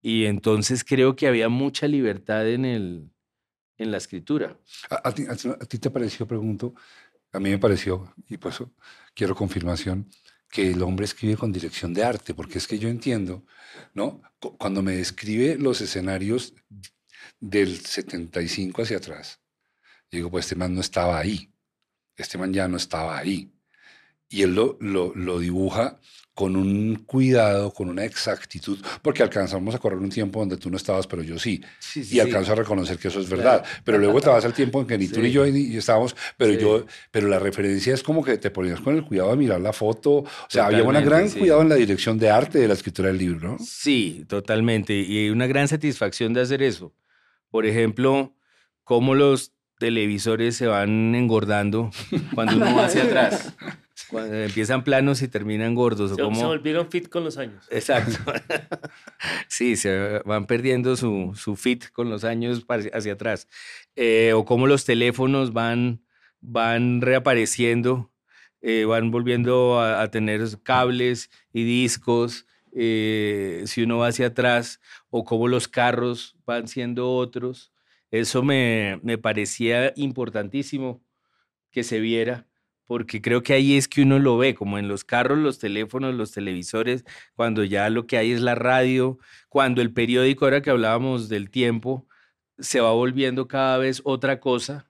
Y entonces creo que había mucha libertad en, el, en la escritura. ¿A, ti, te pareció, pregunto, a mí me pareció, y por eso quiero confirmación, que el hombre escribe con dirección de arte, porque es que yo entiendo, ¿no? Cuando me describe los escenarios del 75 hacia atrás, digo, pues este man no estaba ahí, este man ya no estaba ahí y él lo, lo, dibuja con un cuidado, con una exactitud, porque alcanzamos a correr un tiempo donde tú no estabas, pero yo sí, y alcanzo a reconocer que eso es verdad. Pero luego te vas al tiempo en que ni tú ni yo ni, estábamos, pero yo, pero la referencia es como que te ponías con el cuidado de mirar la foto, o sea, había un gran cuidado en la dirección de arte de la escritura del libro, ¿no? Sí, totalmente, y una gran satisfacción de hacer eso. Por ejemplo, cómo los televisores se van engordando cuando uno va hacia atrás. Cuando empiezan planos y terminan gordos. Se, o se volvieron fit con los años. Exacto. sí, se van perdiendo su, su fit con los años hacia atrás. Eh, o cómo los teléfonos van, van reapareciendo, eh, van volviendo a, tener cables y discos. Eh, si uno va hacia atrás, o cómo los carros van siendo otros. Eso me, me parecía importantísimo que se viera porque creo que ahí es que uno lo ve, como en los carros, los teléfonos, los televisores, cuando ya lo que hay es la radio, cuando el periódico, ahora que hablábamos del tiempo, se va volviendo cada vez otra cosa.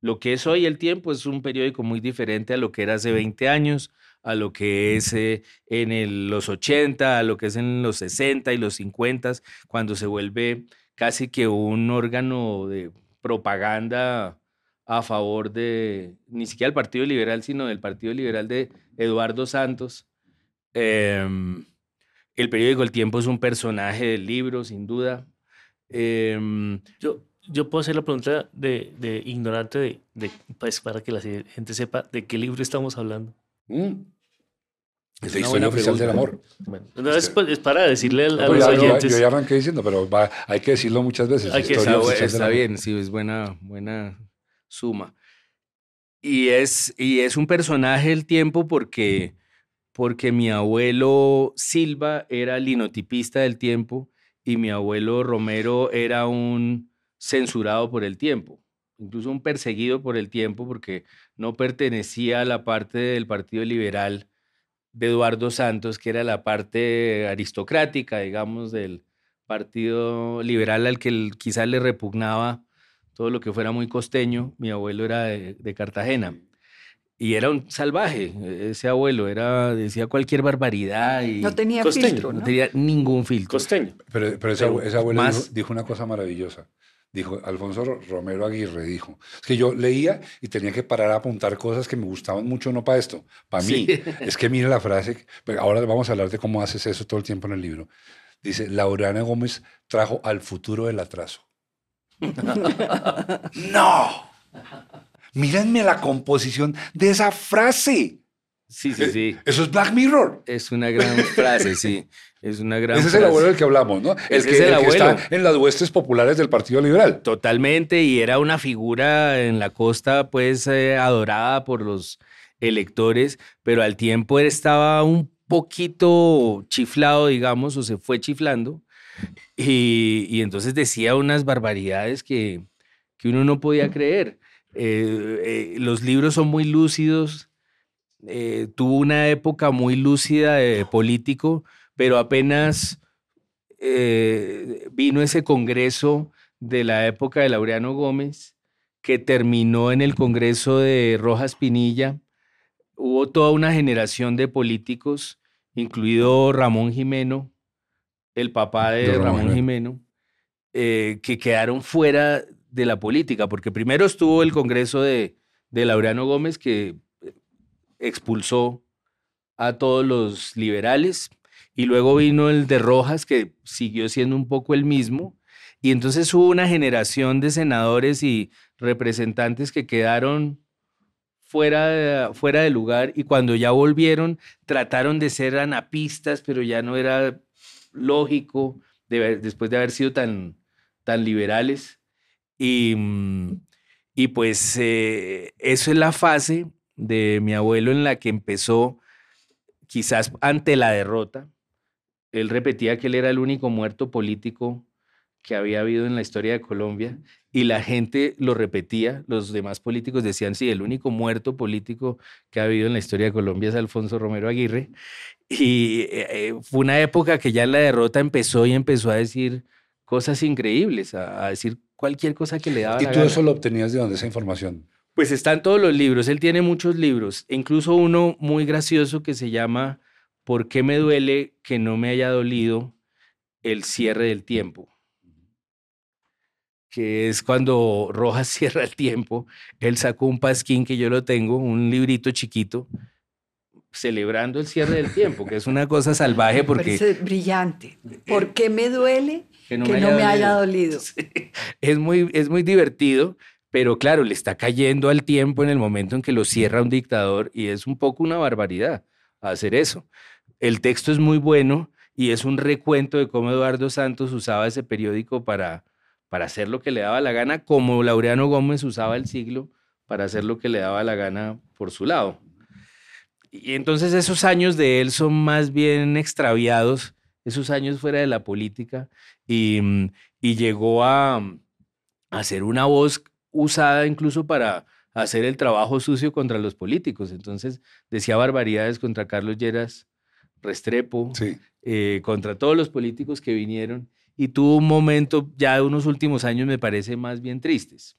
Lo que es hoy el tiempo es un periódico muy diferente a lo que era hace 20 años, a lo que es eh, en los 80, a lo que es en los 60 y los 50, cuando se vuelve casi que un órgano de propaganda a favor de, ni siquiera el Partido Liberal, sino del Partido Liberal de Eduardo Santos. Em, el periódico El Tiempo es un personaje del libro, sin duda. Em, yo, yo puedo hacer la pregunta de, de ignorante, de, de, pues para que la gente sepa de qué libro estamos hablando. Mm. Es la historia oficial del amor. Bueno, es, es, para decirle a, los oyentes. Yo, ya arranqué diciendo, pero hay que decirlo muchas veces. Hay que está bien, sí, es buena, buena suma. Y es, y es un personaje del tiempo porque, porque mi abuelo Silva era linotipista del tiempo y mi abuelo Romero era un censurado por el tiempo, incluso un perseguido por el tiempo porque no pertenecía a la parte del Partido Liberal de Eduardo Santos, que era la parte aristocrática, digamos, del Partido Liberal al que quizás le repugnaba todo lo que fuera muy costeño. Mi abuelo era de, Cartagena. Y era un salvaje, ese abuelo, era, decía cualquier barbaridad. Y no tenía filtro. ¿no? tenía ningún filtro. Costeño. Pero, pero ese, abuelo dijo, una cosa maravillosa. Dijo, Alfonso Romero Aguirre dijo, es que yo leía y tenía que parar a apuntar cosas que me gustaban mucho, no para esto, para mí. Es que mire la frase, ahora vamos a hablar de cómo haces eso todo el tiempo en el libro. Dice, Laurana Gómez trajo al futuro el atraso. no. Mírenme la composición de esa frase. Sí, sí, sí. Eso es Black Mirror. Es una gran frase, sí. Es una gran Ese es el abuelo del que hablamos, ¿no? El que, es el el que está en las huestes populares del Partido Liberal. Totalmente, y era una figura en la costa, pues, eh, adorada por los electores, pero al tiempo él estaba un poquito chiflado, digamos, o se fue chiflando, y, y entonces decía unas barbaridades que, que uno no podía creer. Eh, eh, los libros son muy lúcidos, eh, tuvo una época muy lúcida de político, pero apenas vino ese congreso de la época de Laureano Gómez, que terminó en el congreso de Rojas Pinilla. Hubo toda una generación de políticos, incluido Ramón Jimeno, el papá de, De Ramón Ramón Jimeno. Eh, que quedaron fuera de la política, porque primero estuvo el congreso de, de Laureano Gómez, que eh, expulsó a todos los liberales, y luego vino el de Rojas, que siguió siendo un poco el mismo, y entonces hubo una generación de senadores y representantes que quedaron fuera de, fuera de lugar, y cuando ya volvieron, trataron de ser anapistas, pero ya no era lógico después de haber sido tan, tan liberales. Y, y pues eh, eso es la fase de mi abuelo en la que empezó, quizás ante la derrota. Él repetía que él era el único muerto político que había habido en la historia de Colombia y la gente lo repetía, los demás políticos decían, sí, el único muerto político que ha habido en la historia de Colombia es Alfonso Romero Aguirre. Y eh, eh, fue una época que ya la derrota empezó y empezó a decir cosas increíbles, a, a decir cualquier cosa que le daba ¿Y la tú gana. eso lo obtenías de dónde, esa información? Pues están todos los libros, él tiene muchos libros, incluso uno muy gracioso que se llama ¿Por qué me duele que no me haya dolido el cierre del tiempo? Que es cuando Rojas cierra el tiempo, él sacó un pasquín que yo lo tengo, un librito chiquito, celebrando el cierre del tiempo, que es una cosa salvaje Me porque parece brillante. ¿Por qué me duele que que no me haya dolido? Sí, es muy, es muy divertido, pero claro, le está cayendo al tiempo en el momento en que lo cierra un dictador y es un poco una barbaridad hacer eso. El texto es muy bueno y es un recuento de cómo Eduardo Santos usaba ese periódico para, para hacer lo que le daba la gana, como Laureano Gómez usaba el siglo para hacer lo que le daba la gana por su lado. Y entonces esos años de él son más bien extraviados, esos años fuera de la política, y, y llegó a, a ser una voz usada incluso para hacer el trabajo sucio contra los políticos. Entonces decía barbaridades contra Carlos Lleras Restrepo, Sí. eh, contra todos los políticos que vinieron, y tuvo un momento ya de unos últimos años, me parece, más bien tristes.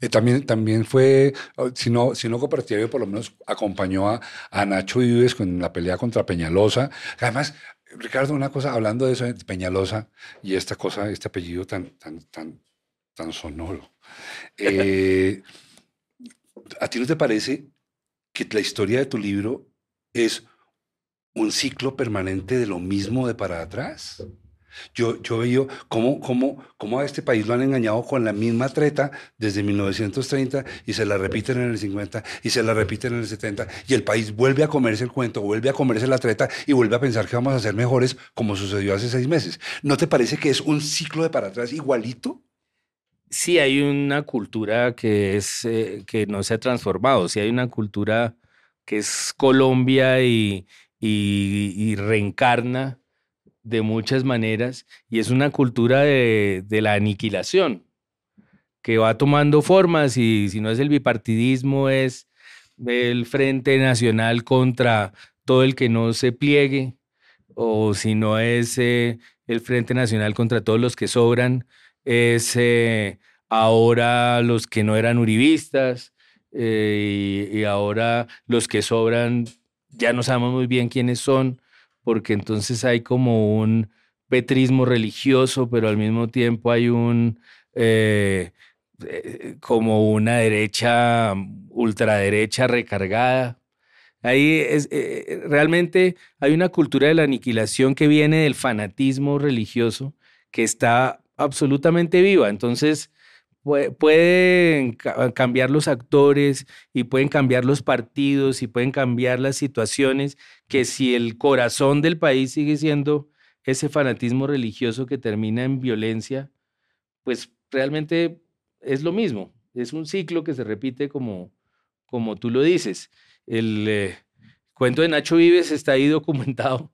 Eh, también, también fue, oh, si no, si no por lo menos acompañó a, a Nacho Vives con la pelea contra Peñalosa. Además, Ricardo, una cosa, hablando de eso, de Peñalosa y esta cosa, este apellido tan, tan, tan, tan sonoro. eh, ¿A ti no te parece que la historia de tu libro es un ciclo permanente de lo mismo de para atrás? Yo, yo veo cómo, cómo, cómo a este país lo han engañado con la misma treta desde 1930 y se la repiten en el 50 y se la repiten en el 70 y el país vuelve a comerse el cuento, vuelve a comerse la treta y vuelve a pensar que vamos a ser mejores como sucedió hace seis meses. ¿No te parece que es un ciclo de para atrás igualito? sí hay una cultura que es eh, que no se ha transformado, sí hay una cultura que es Colombia y, y- y reencarna de muchas maneras y es una cultura de, de la aniquilación que va tomando formas y si no es el bipartidismo es el Frente Nacional contra todo el que no se pliegue o si no es eh, el Frente Nacional contra todos los que sobran es eh, ahora los que no eran uribistas eh, y, y ahora los que sobran ya no sabemos muy bien quiénes son, porque entonces hay como un petrismo religioso, pero al mismo tiempo hay un eh, eh, como una derecha, ultraderecha recargada. Ahí es, eh, realmente hay una cultura de la aniquilación que viene del fanatismo religioso que está absolutamente viva. Entonces, pueden ca- cambiar los actores y pueden cambiar los partidos y pueden cambiar las situaciones, que si el corazón del país sigue siendo ese fanatismo religioso que termina en violencia, pues realmente es lo mismo. Es un ciclo que se repite como, como tú lo dices. El eh, cuento de Nacho Vives está ahí documentado.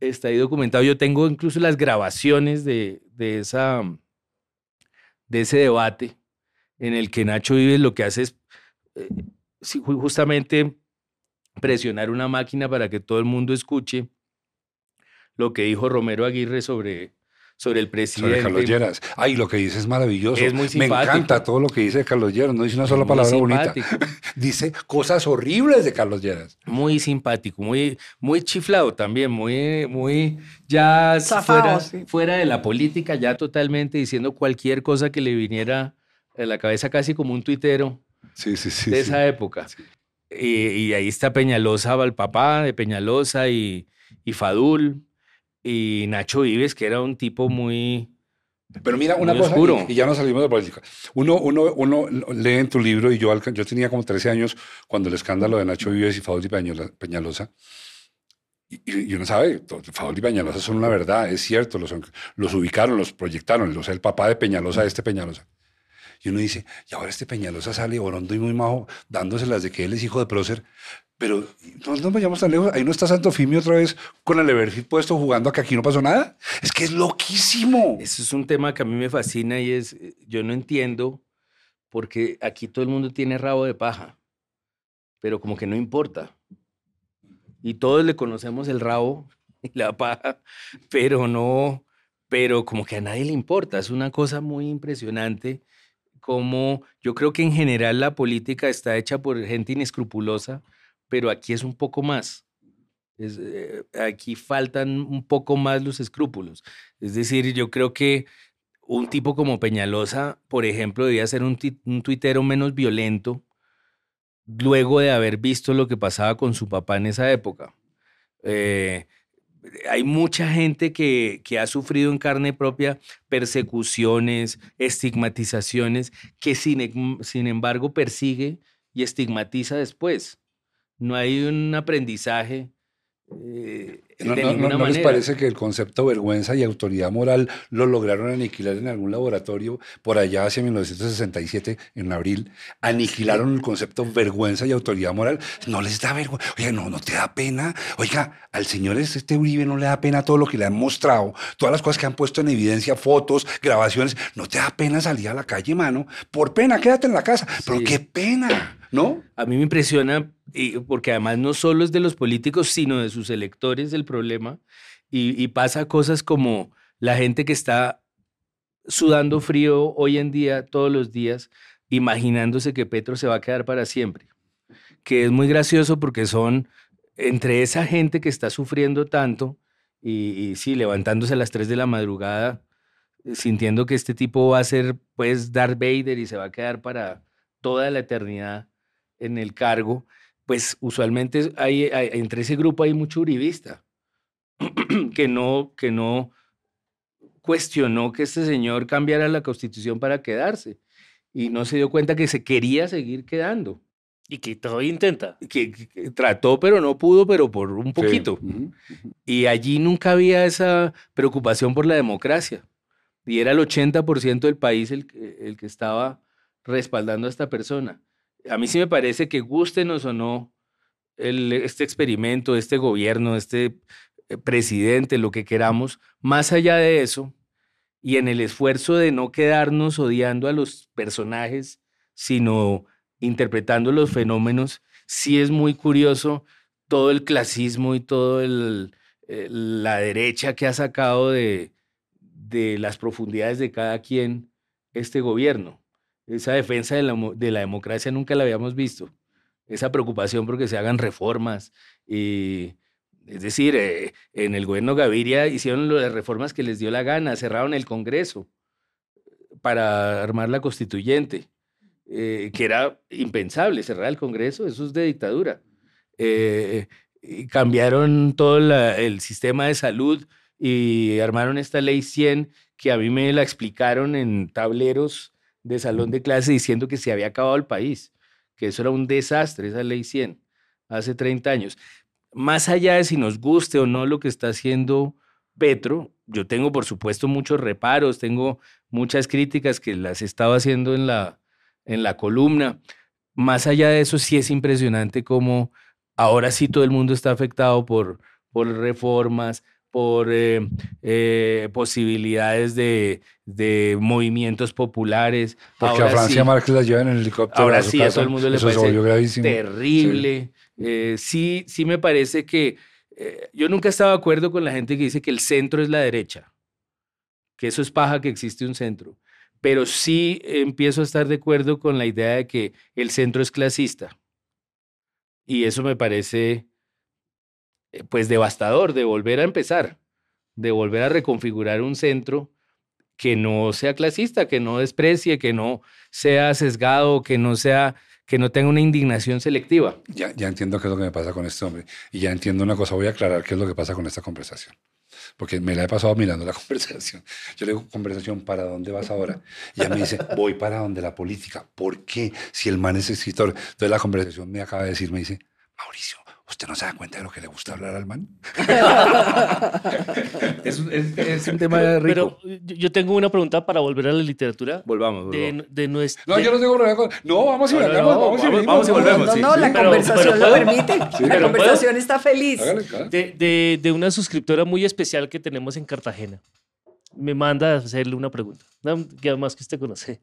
Está ahí documentado. Yo tengo incluso las grabaciones de, de, esa, de ese debate en el que Nacho Vives lo que hace es eh, justamente presionar una máquina para que todo el mundo escuche lo que dijo Romero Aguirre sobre, sobre el presidente. Sobre Carlos Lleras. Ay, lo que dice es maravilloso. Es muy Me encanta todo lo que dice de Carlos Lleras. No dice una sola palabra bonita. dice cosas horribles de Carlos Lleras. Muy simpático, muy, muy chiflado también, muy, muy ya fuera, fuera de la política, ya totalmente diciendo cualquier cosa que le viniera a la cabeza, casi como un tuitero sí, sí, sí, de esa época. Y, ahí está Peñalosa, el papá de Peñalosa y, y Fadul y Nacho Vives, que era un tipo muy... Pero mira, una cosa, oscuro. Y, ya no salimos de política. Uno, uno, uno lee en tu libro, y yo, yo tenía como 13 años cuando el escándalo de Nacho Vives y Fadul y Peñalosa, y, uno sabe, Fadul y Peñalosa son una verdad, es cierto, los, los ubicaron, los proyectaron, los, el papá de Peñalosa, este Peñalosa. Y uno dice, y ahora este Peñalosa sale orondo y muy majo, dándoselas de que él es hijo de prócer. Pero no nos vayamos tan lejos. Ahí no está Santo Fimio otra vez con el Everhit puesto jugando a que aquí no pasó nada. Es que es loquísimo. Eso es un tema que a mí me fascina y es, yo no entiendo porque aquí todo el mundo tiene rabo de paja, pero como que no importa. Y todos le conocemos el rabo y la paja, pero no, pero como que a nadie le importa. Es una cosa muy impresionante como yo creo que en general la política está hecha por gente inescrupulosa, pero aquí es un poco más. Eh, aquí faltan un poco más los escrúpulos. Es decir, yo creo que un tipo como Peñalosa, por ejemplo, debía ser un, tuitero menos violento luego de haber visto lo que pasaba con su papá en esa época. Eh, hay mucha gente que, que, ha sufrido en carne propia persecuciones, estigmatizaciones, que sin, sin embargo persigue y estigmatiza después. No hay un aprendizaje eh, no, no, les parece que el concepto vergüenza y autoridad moral lo lograron aniquilar en algún laboratorio por allá hacia 1967, en abril? Aniquilaron el concepto vergüenza y autoridad moral. No les da vergüenza. Oiga, no, no te da pena. Oiga, al señor este Uribe no le da pena todo lo que le han mostrado, todas las cosas que han puesto en evidencia, fotos, grabaciones. No te da pena salir a la calle, mano. Por pena, quédate en la casa. Pero qué pena. ¿No? A mí me impresiona, y porque además no solo es de los políticos, sino de sus electores el problema, y, pasa cosas como la gente que está sudando frío hoy en día, todos los días, imaginándose que Petro se va a quedar para siempre, que es muy gracioso porque son entre esa gente que está sufriendo tanto y, sí, levantándose a las 3 de la madrugada, sintiendo que este tipo va a ser pues Darth Vader y se va a quedar para toda la eternidad en el cargo, pues usualmente hay, entre ese grupo hay mucho uribista que no, que no cuestionó que este señor cambiara la constitución para quedarse y no se dio cuenta que se quería seguir quedando. Y que todavía intenta. Que, trató, pero no pudo, pero por un poquito. Y allí nunca había esa preocupación por la democracia. Y era el 80% del país el, el que estaba respaldando a esta persona a mí sí me parece que gustenos o no este experimento, este gobierno, este presidente, lo que queramos, más allá de eso, y en el esfuerzo de no quedarnos odiando a los personajes, sino interpretando los fenómenos, sí es muy curioso todo el clasismo y toda la derecha que ha sacado de, de las profundidades de cada quien este gobierno. Esa defensa de la, de la democracia nunca la habíamos visto. Esa preocupación porque se hagan reformas. Y, es decir, eh, en el gobierno Gaviria hicieron las reformas que les dio la gana, cerraron el Congreso para armar la constituyente, eh, que era impensable cerrar el Congreso, eso es de dictadura. Eh, cambiaron todo el sistema de salud y armaron esta ley 100 que a mí me la explicaron en tableros de salón de clase diciendo que se había acabado el país, que eso era un desastre, esa ley 100, hace 30 años. Más allá de si nos guste o no lo que está haciendo Petro. Yo tengo, por supuesto, muchos reparos, tengo muchas críticas que las he estado haciendo en la, en la columna. Más allá de eso, sí es impresionante cómo ahora sí todo el mundo está afectado por, por reformas, por eh, eh, posibilidades de, de, movimientos populares. Porque a Francia sí, Márquez la llevan en helicóptero. Ahora a su sí, casa. a todo el mundo le Eso parece terrible. Sí. Eh, sí, sí me parece que eh, yo nunca estaba de acuerdo con la gente que dice que el centro es la derecha, que eso es paja que existe un centro. Pero sí empiezo a estar de acuerdo con la idea de que el centro es clasista. Y eso me parece eh, pues devastador de volver a empezar, de volver a reconfigurar un centro que no sea clasista, que no desprecie, que no sea sesgado, que no sea que no tenga una indignación selectiva. Ya, entiendo qué es lo que me pasa con este hombre. Y ya entiendo una cosa, voy a aclarar qué es lo que pasa con esta conversación. Porque me la he pasado mirando la conversación. Yo le digo, conversación, ¿para dónde vas ahora? Y ella me dice, voy para donde la política. ¿Por qué? Si el man es escritor. Entonces la conversación me acaba de decir, me dice, Mauricio, ¿Usted no se da cuenta de lo que le gusta hablar al man? es, es, es, un tema rico. Pero yo tengo una pregunta para volver a la literatura. Volvamos, volvamos. De, de nuestra, no, de... yo no tengo problema. No, vamos y no, volvemos. No, vamos, vamos, y vamos y volvemos. No, sí, no, sí. la pero- conversación pero lo permite. Sí, la conversación está feliz. De, de, de una suscriptora muy especial que tenemos en Cartagena. Me manda a hacerle una pregunta, que además que usted conoce.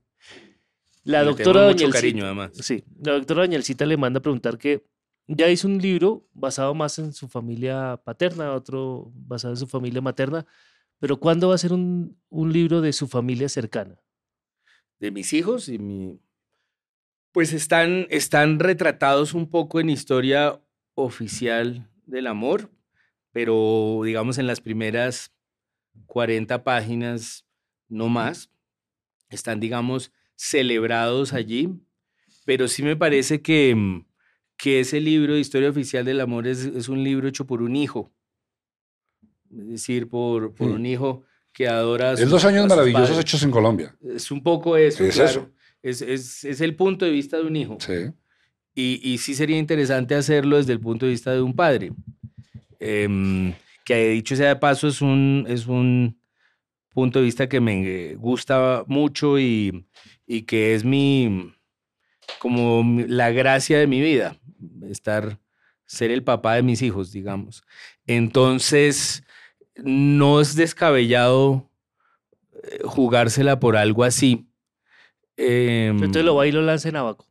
La doctora tengo Doña mucho Elcita- cariño, además. Sí, la doctora Doña Elcita le manda a preguntar que ya hizo un libro basado más en su familia paterna, otro basado en su familia materna, pero ¿cuándo va a ser un, un libro de su familia cercana? de mis hijos y mi... Pues están, están retratados un poco en historia oficial del amor, pero digamos en las primeras 40 páginas, no más, están, digamos, celebrados allí, pero sí me parece que, mm, que ese libro de historia oficial del amor es, es un libro hecho por un hijo, es decir, por, por un hijo que adora Es dos años maravillosos padres. hechos en Colombia. Es un poco eso, Es claro. eso. Es, es, es el punto de vista de un hijo. Sí. Y, y sí sería interesante hacerlo desde el punto de vista de un padre. Em, que dicho sea de paso, es un, es un punto de vista que me gusta mucho y, y que es mi, como la gracia de mi vida, estar, ser el papá de mis hijos, digamos. Entonces, no es descabellado eh, jugársela por algo así. Em, Entonces lo va y lo lanza en Abaco.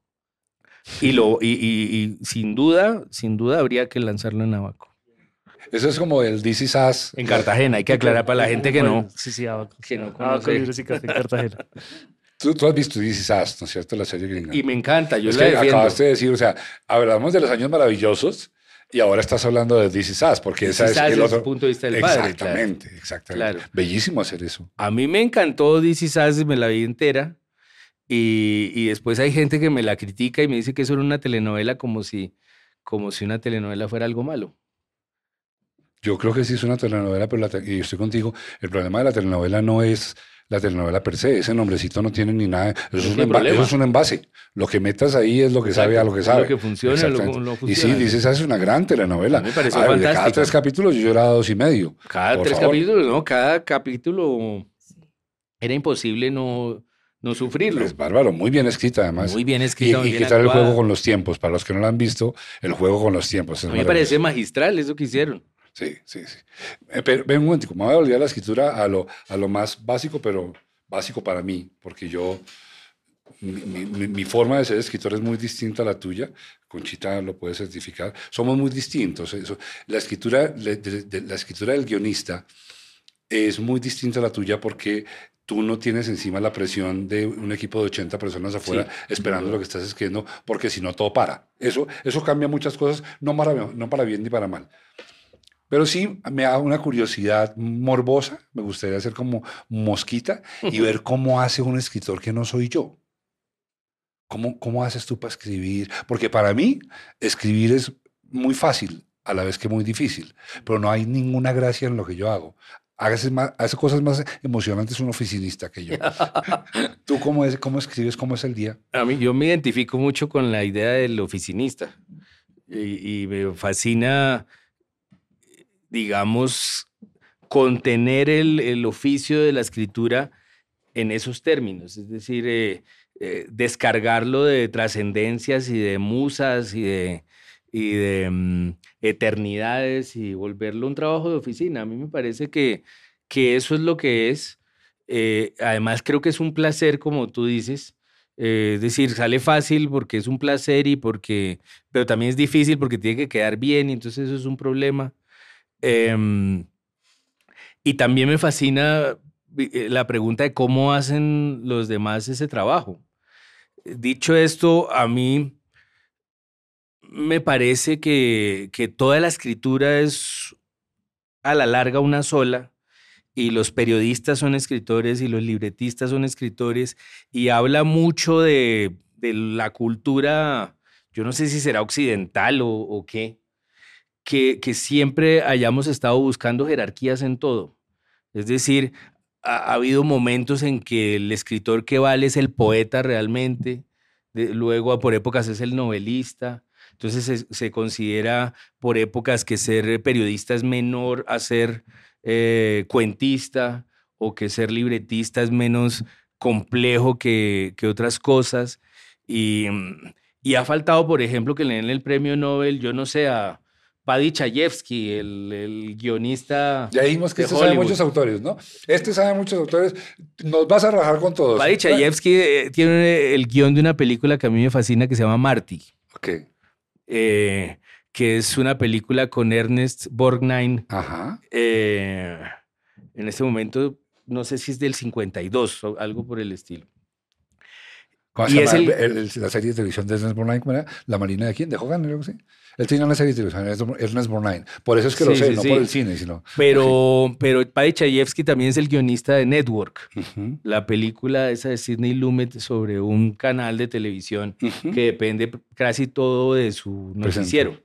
y, lo, y, y- y sin duda, sin duda habría que lanzarlo en Abaco. Eso es como el Is Us. En Cartagena, hay que aclarar para la gente que no. Sí, sí, Abaco. que no Abaco conoce. Libros y Café en Cartagena. Tú, tú has visto This Is Us, ¿no es cierto? La serie gringa. Y me encanta, yo es la que defiendo. acabaste de decir, o sea, hablamos de los años maravillosos y ahora estás hablando de This Is Us, porque Is es el otro. punto de vista del padre, claro. Exactamente, exactamente. Claro. Bellísimo hacer eso. A mí me encantó This Is Us, me la vi entera. Y, y después hay gente que me la critica y me dice que eso era una telenovela como si, como si una telenovela fuera algo malo. Yo creo que sí es una telenovela, pero la te- y estoy contigo. El problema de la telenovela no es la telenovela per se. Ese nombrecito no tiene ni nada. Eso, es un, tiene enva- problema. eso es un envase. Lo que metas ahí es lo que sabe a lo que sabe. Lo que funciona, lo, lo Y sí, funciona. dices, esa es una gran telenovela. A mí me pareció ver, de cada tres capítulos yo lloraba dos y medio. Cada Por tres favor. capítulos, no, cada capítulo era imposible no, no sufrirlo. Es bárbaro, muy bien escrita además. Muy bien y, escrita, muy y bien tal el juego con los tiempos. Para los que no lo han visto, el juego con los tiempos. es A mí me parece magistral eso que hicieron. Sí, sí, sí. Eh, pero, ven un momento, me voy a a la escritura a lo, a lo más básico, pero básico para mí, porque yo, mi, mi- mi- forma de ser escritor es muy distinta a la tuya. Conchita lo puede certificar. Somos muy distintos. Eso. La, escritura, de- de- la escritura del guionista es muy distinta a la tuya porque tú no tienes encima la presión de un equipo de 80 personas afuera esperando lo que estás escribiendo, porque si no todo para. Eso, eso cambia muchas cosas, no para, no para bien ni para mal. Pero sí me da una curiosidad morbosa, me gustaría ser como mosquita y ver cómo hace un escritor que no soy yo. ¿Cómo, ¿Cómo haces tú para escribir? Porque para mí escribir es muy fácil, a la vez que muy difícil, pero no hay ninguna gracia en lo que yo hago. Hace, más, hace cosas más emocionantes un oficinista que yo. ¿Tú cómo, es, cómo escribes? ¿Cómo es el día? A mí, yo me identifico mucho con la idea del oficinista y, y me fascina, digamos, contener el, el, oficio de la escritura en esos términos, es decir, eh, eh, descargarlo de trascendencias y de musas y de, y de mm, eternidades y volverlo un trabajo de oficina. A mí me parece que, que eso es lo que es. Eh, además, creo que es un placer, como tú dices. es decir, sale fácil porque es un placer y porque, pero también es difícil porque tiene que quedar bien y entonces eso es un problema. Em, y también me fascina eh, la pregunta de cómo hacen los demás ese trabajo. Dicho esto, a mí me parece que, que toda la escritura es a la larga una sola y los periodistas son escritores y los libretistas son escritores y habla mucho de, de la cultura, yo no sé si será occidental o, o qué, que, siempre hayamos estado buscando jerarquías en todo. Es decir, ha, habido momentos en que el escritor que vale es el poeta realmente, luego por épocas es el novelista, entonces se, considera por épocas que ser periodista es menor a ser eh, cuentista o que ser libretista es menos complejo que, que otras cosas. Y, y, ha faltado, por ejemplo, que le den el premio Nobel, yo no sé, a, Paddy Chayefsky, el, guionista. Ya dijimos que este sabe muchos autores, ¿no? Este sabe muchos autores. Nos vas a rajar con todos. Paddy Chayefsky eh, tiene el guion de una película que a mí me fascina que se llama Marty. Ok. Eh, que es una película con Ernest Borgnine. Ajá. Eh, en este momento, no sé si es del 52 o algo por el estilo. ¿Cómo se llama la serie de televisión de Ernest Borgnine? ¿Cómo era? ¿La Marina de quién? ¿De Hogan? ¿Algo así? Él tenía una serie de televisión, Ernest Borgnine. Por eso es que lo sé, no por el cine, sino... Pero, pero Paddy Chayefsky también es el guionista de Network, la película esa de Sidney Lumet sobre un canal de televisión que depende casi todo de su noticiero.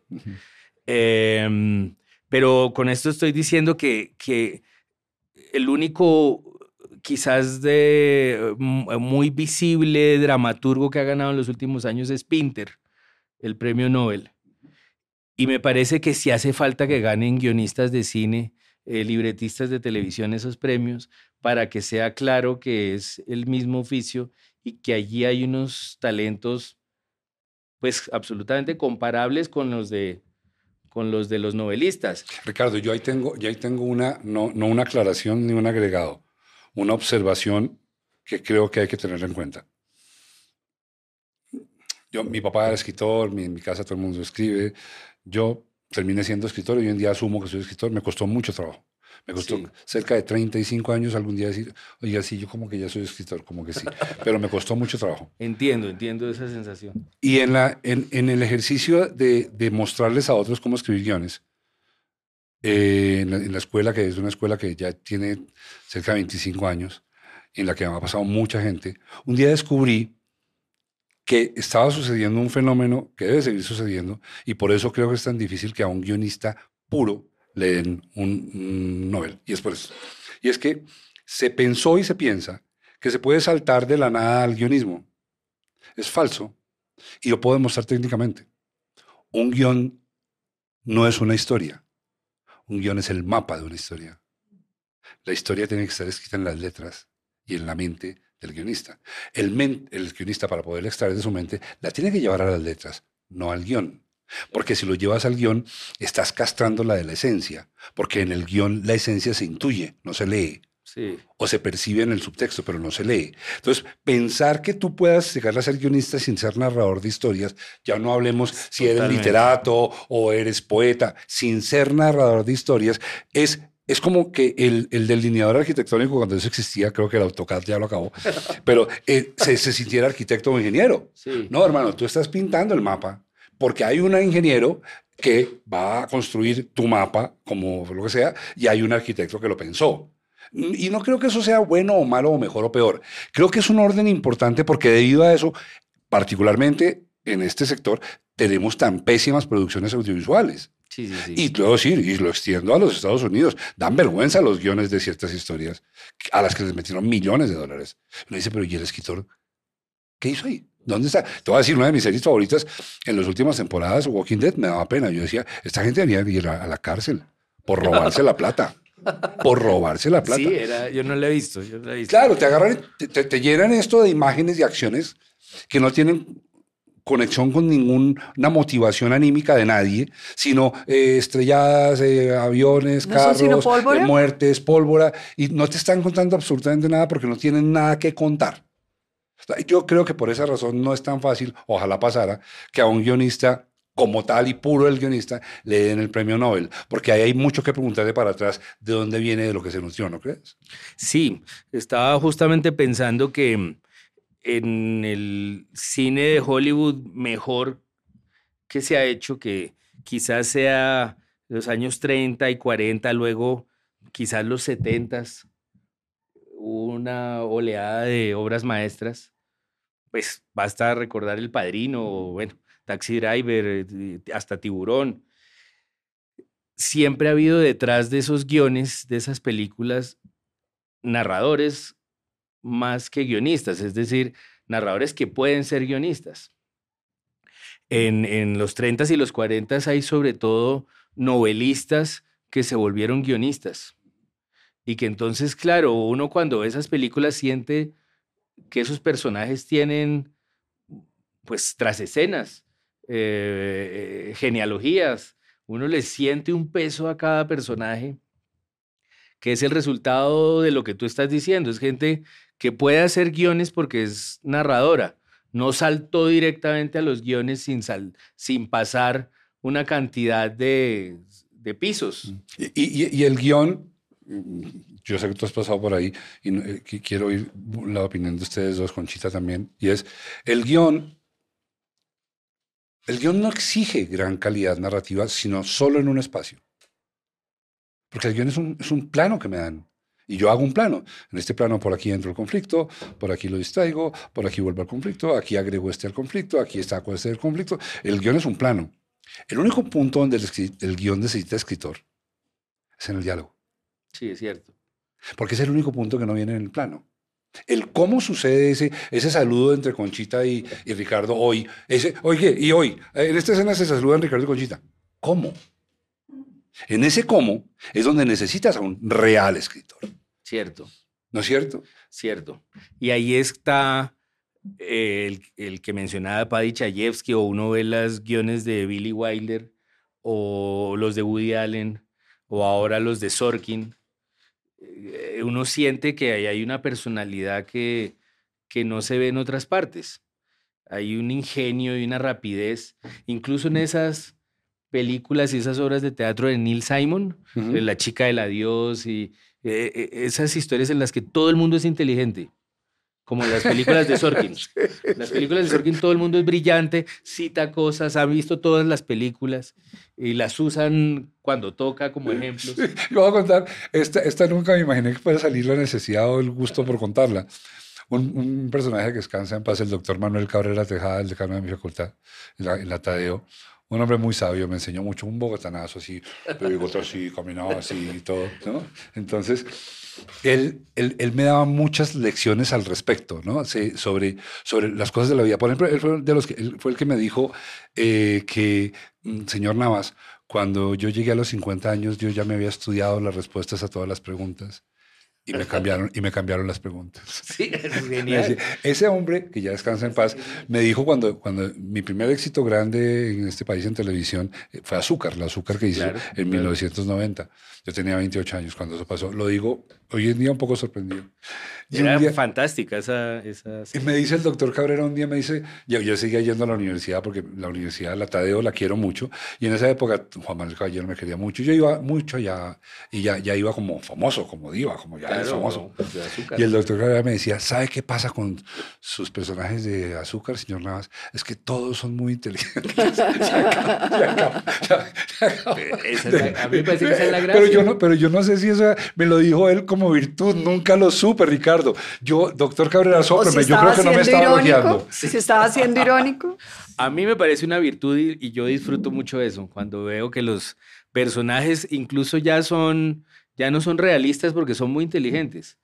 Em, pero con esto estoy diciendo que, que el único quizás de muy visible dramaturgo que ha ganado en los últimos años es Pinter, el premio Nobel. Y me parece que si hace falta que ganen guionistas de cine, eh, libretistas de televisión esos premios, para que sea claro que es el mismo oficio y que allí hay unos talentos pues absolutamente comparables con los de con los de los novelistas. Ricardo, yo ahí tengo, yo ahí tengo una, no, no una aclaración ni un agregado, una observación que creo que hay que tener en cuenta. Yo, mi papá era escritor, en mi casa todo el mundo escribe, yo terminé siendo escritor y hoy en día asumo que soy escritor. Me costó mucho trabajo. Me costó cerca de 35 años algún día decir, oiga, sí, yo como que ya soy escritor, como que sí. Pero me costó mucho trabajo. Entiendo, entiendo esa sensación. Y en, la, en, en el ejercicio de, de, mostrarles a otros cómo escribir guiones, eh, en, la, en, la, escuela, que es una escuela que ya tiene cerca de 25 años, en la que me ha pasado mucha gente, un día descubrí que estaba sucediendo un fenómeno que debe seguir sucediendo y por eso creo que es tan difícil que a un guionista puro le den un, Nobel. Y es por eso. Y es que se pensó y se piensa que se puede saltar de la nada al guionismo. Es falso y lo puedo demostrar técnicamente. Un guion no es una historia. Un guion es el mapa de una historia. La historia tiene que estar escrita en las letras y en la mente del guionista. El, el guionista, para poder extraer de su mente, la tiene que llevar a las letras, no al guion. Porque si lo llevas al guion, estás castrando la de la esencia. Porque en el guion la esencia se intuye, no se lee. Sí. O se percibe en el subtexto, pero no se lee. Entonces, pensar que tú puedas llegar a ser guionista sin ser narrador de historias, ya no hablemos si Totalmente. eres literato o eres poeta, sin ser narrador de historias, es es como que el, el, delineador arquitectónico, cuando eso existía, creo que el AutoCAD ya lo acabó, pero eh, se, se, sintiera arquitecto o ingeniero. Sí. No, hermano, tú estás pintando el mapa porque hay un ingeniero que va a construir tu mapa, como lo que sea, y hay un arquitecto que lo pensó. Y no creo que eso sea bueno o malo o mejor o peor. Creo que es un orden importante porque debido a eso, particularmente en este sector, tenemos tan pésimas producciones audiovisuales. Sí, sí, sí. Y luego decir, y lo extiendo a los Estados Unidos, dan vergüenza los guiones de ciertas historias a las que les metieron millones de dólares. Uno dice, pero ¿y el escritor? ¿Qué hizo ahí? ¿Dónde está? Te voy a decir, una de mis series favoritas en las últimas temporadas, Walking Dead, me daba pena. Yo decía, esta gente debería ir a, a la cárcel por robarse la plata. por robarse la plata. Sí, era, yo no lo he visto. Yo no lo he visto. Claro, te agarran, te, te- te llenan esto de imágenes y acciones que no tienen conexión con ninguna motivación anímica de nadie, sino eh, estrelladas, eh, aviones, ¿No son sino carros, pólvora? eh, muertes, pólvora, y no te están contando absolutamente nada porque no tienen nada que contar. Yo creo que por esa razón no es tan fácil, ojalá pasara, que a un guionista como tal y puro el guionista le den el premio Nobel, porque ahí hay mucho que preguntarle para atrás de dónde viene, de lo que se nutrió, ¿no crees? Sí, estaba justamente pensando que en el cine de Hollywood mejor que se ha hecho, que quizás sea los años 30 y 40, luego quizás los 70, una oleada de obras maestras, pues basta recordar El Padrino, bueno, Taxi Driver, eh, hasta Tiburón. Siempre ha habido detrás de esos guiones, de esas películas, narradores más que guionistas, es decir, narradores que pueden ser guionistas. En, en los 30 y los 40 hay sobre todo novelistas que se volvieron guionistas. Y que entonces, claro, uno cuando ve esas películas siente que esos personajes tienen, pues, tras escenas, eh, genealogías. Uno le siente un peso a cada personaje que es el resultado de lo que tú estás diciendo. Es gente que puede hacer guiones porque es narradora. No saltó directamente a los guiones sin, sin pasar una cantidad de, de pisos. Y, y- el guion, mm, yo sé que tú has pasado por ahí y eh, quiero oír la opinión de ustedes dos, Conchita también, y es, el guion, el guion no exige gran calidad narrativa, sino solo en un espacio. Porque el guion es un, es un plano que me dan. Y yo hago un plano. En este plano por aquí entro el conflicto, por aquí lo distraigo, por aquí vuelvo al conflicto, aquí agrego este al conflicto, aquí saco este del conflicto. El guion es un plano. El único punto donde el, el guion necesita escritor es en el diálogo. Sí, es cierto. Porque es el único punto que no viene en el plano. El cómo sucede ese, ese saludo entre Conchita y, y Ricardo hoy. Ese, oye, y hoy, en esta escena se saludan Ricardo y Conchita. ¿Cómo? En ese cómo es donde necesitas a un real escritor. Cierto. ¿No es cierto? Cierto. Y ahí está eh, el, el que mencionaba Paddy Chayefsky, o uno ve los guiones de Billy Wilder, o los de Woody Allen, o ahora los de Sorkin. Eh, Uno siente que ahí hay una personalidad que, que no se ve en otras partes. Hay un ingenio y una rapidez. Incluso en esas películas y esas obras de teatro de Neil Simon, eh, La chica del adiós y eh, eh, esas historias en las que todo el mundo es inteligente, como las películas de Sorkin. Las películas de Sorkin todo el mundo es brillante, cita cosas, ha visto todas las películas y las usan cuando toca como ejemplos. Yo voy a contar, esta, esta nunca me imaginé que pueda salir la necesidad o el gusto por contarla. Un, un personaje que descansa en paz, el doctor Manuel Cabrera Tejada, el decano de mi facultad, en la, en la Tadeo. Un hombre muy sabio, me enseñó mucho, un bogotanazo así, bigote así, caminaba así y todo, ¿no? Entonces, él, él, él me daba muchas lecciones al respecto, ¿no? Sobre, sobre las cosas de la vida. Por ejemplo, él fue, de los que, él fue el que me dijo eh, que, mm, señor Navas, cuando yo llegué a los 50 años, yo ya me había estudiado las respuestas a todas las preguntas y me cambiaron, y me cambiaron las preguntas. Sí, es genial. Ese hombre, que ya descansa en paz, me dijo cuando, cuando mi primer éxito grande en este país en televisión eh, fue Azúcar, la Azúcar que hice Claro, en claro. 1990. Yo tenía 28 años cuando eso pasó. Lo digo hoy en día un poco sorprendido. Y, Era día- fantástica esa... esa y me dice el doctor Cabrera un día, me dice, yo, yo seguía yendo a la universidad porque la universidad, la Tadeo, la quiero mucho. Y en esa época Juan Manuel Caballero me quería mucho. Yo iba mucho ya, y ya, ya iba como famoso, como diva, como ya Claro, famoso. Y el doctor Cabrera me decía, ¿sabe qué pasa con sus personajes de azúcar, señor Navas? Es que todos son muy inteligentes. A mí me parece que esa es la Pero gracia. yo no, pero yo no sé si eso me lo dijo él como virtud, nunca lo supe, Ricardo. Yo, doctor Cabrera, O si sópreme, yo creo que no me estaba irónico, elogiando. si estaba siendo irónico. A mí me parece una virtud y, y yo disfruto mucho eso, cuando veo que los personajes incluso ya son, ya no son realistas porque son muy inteligentes.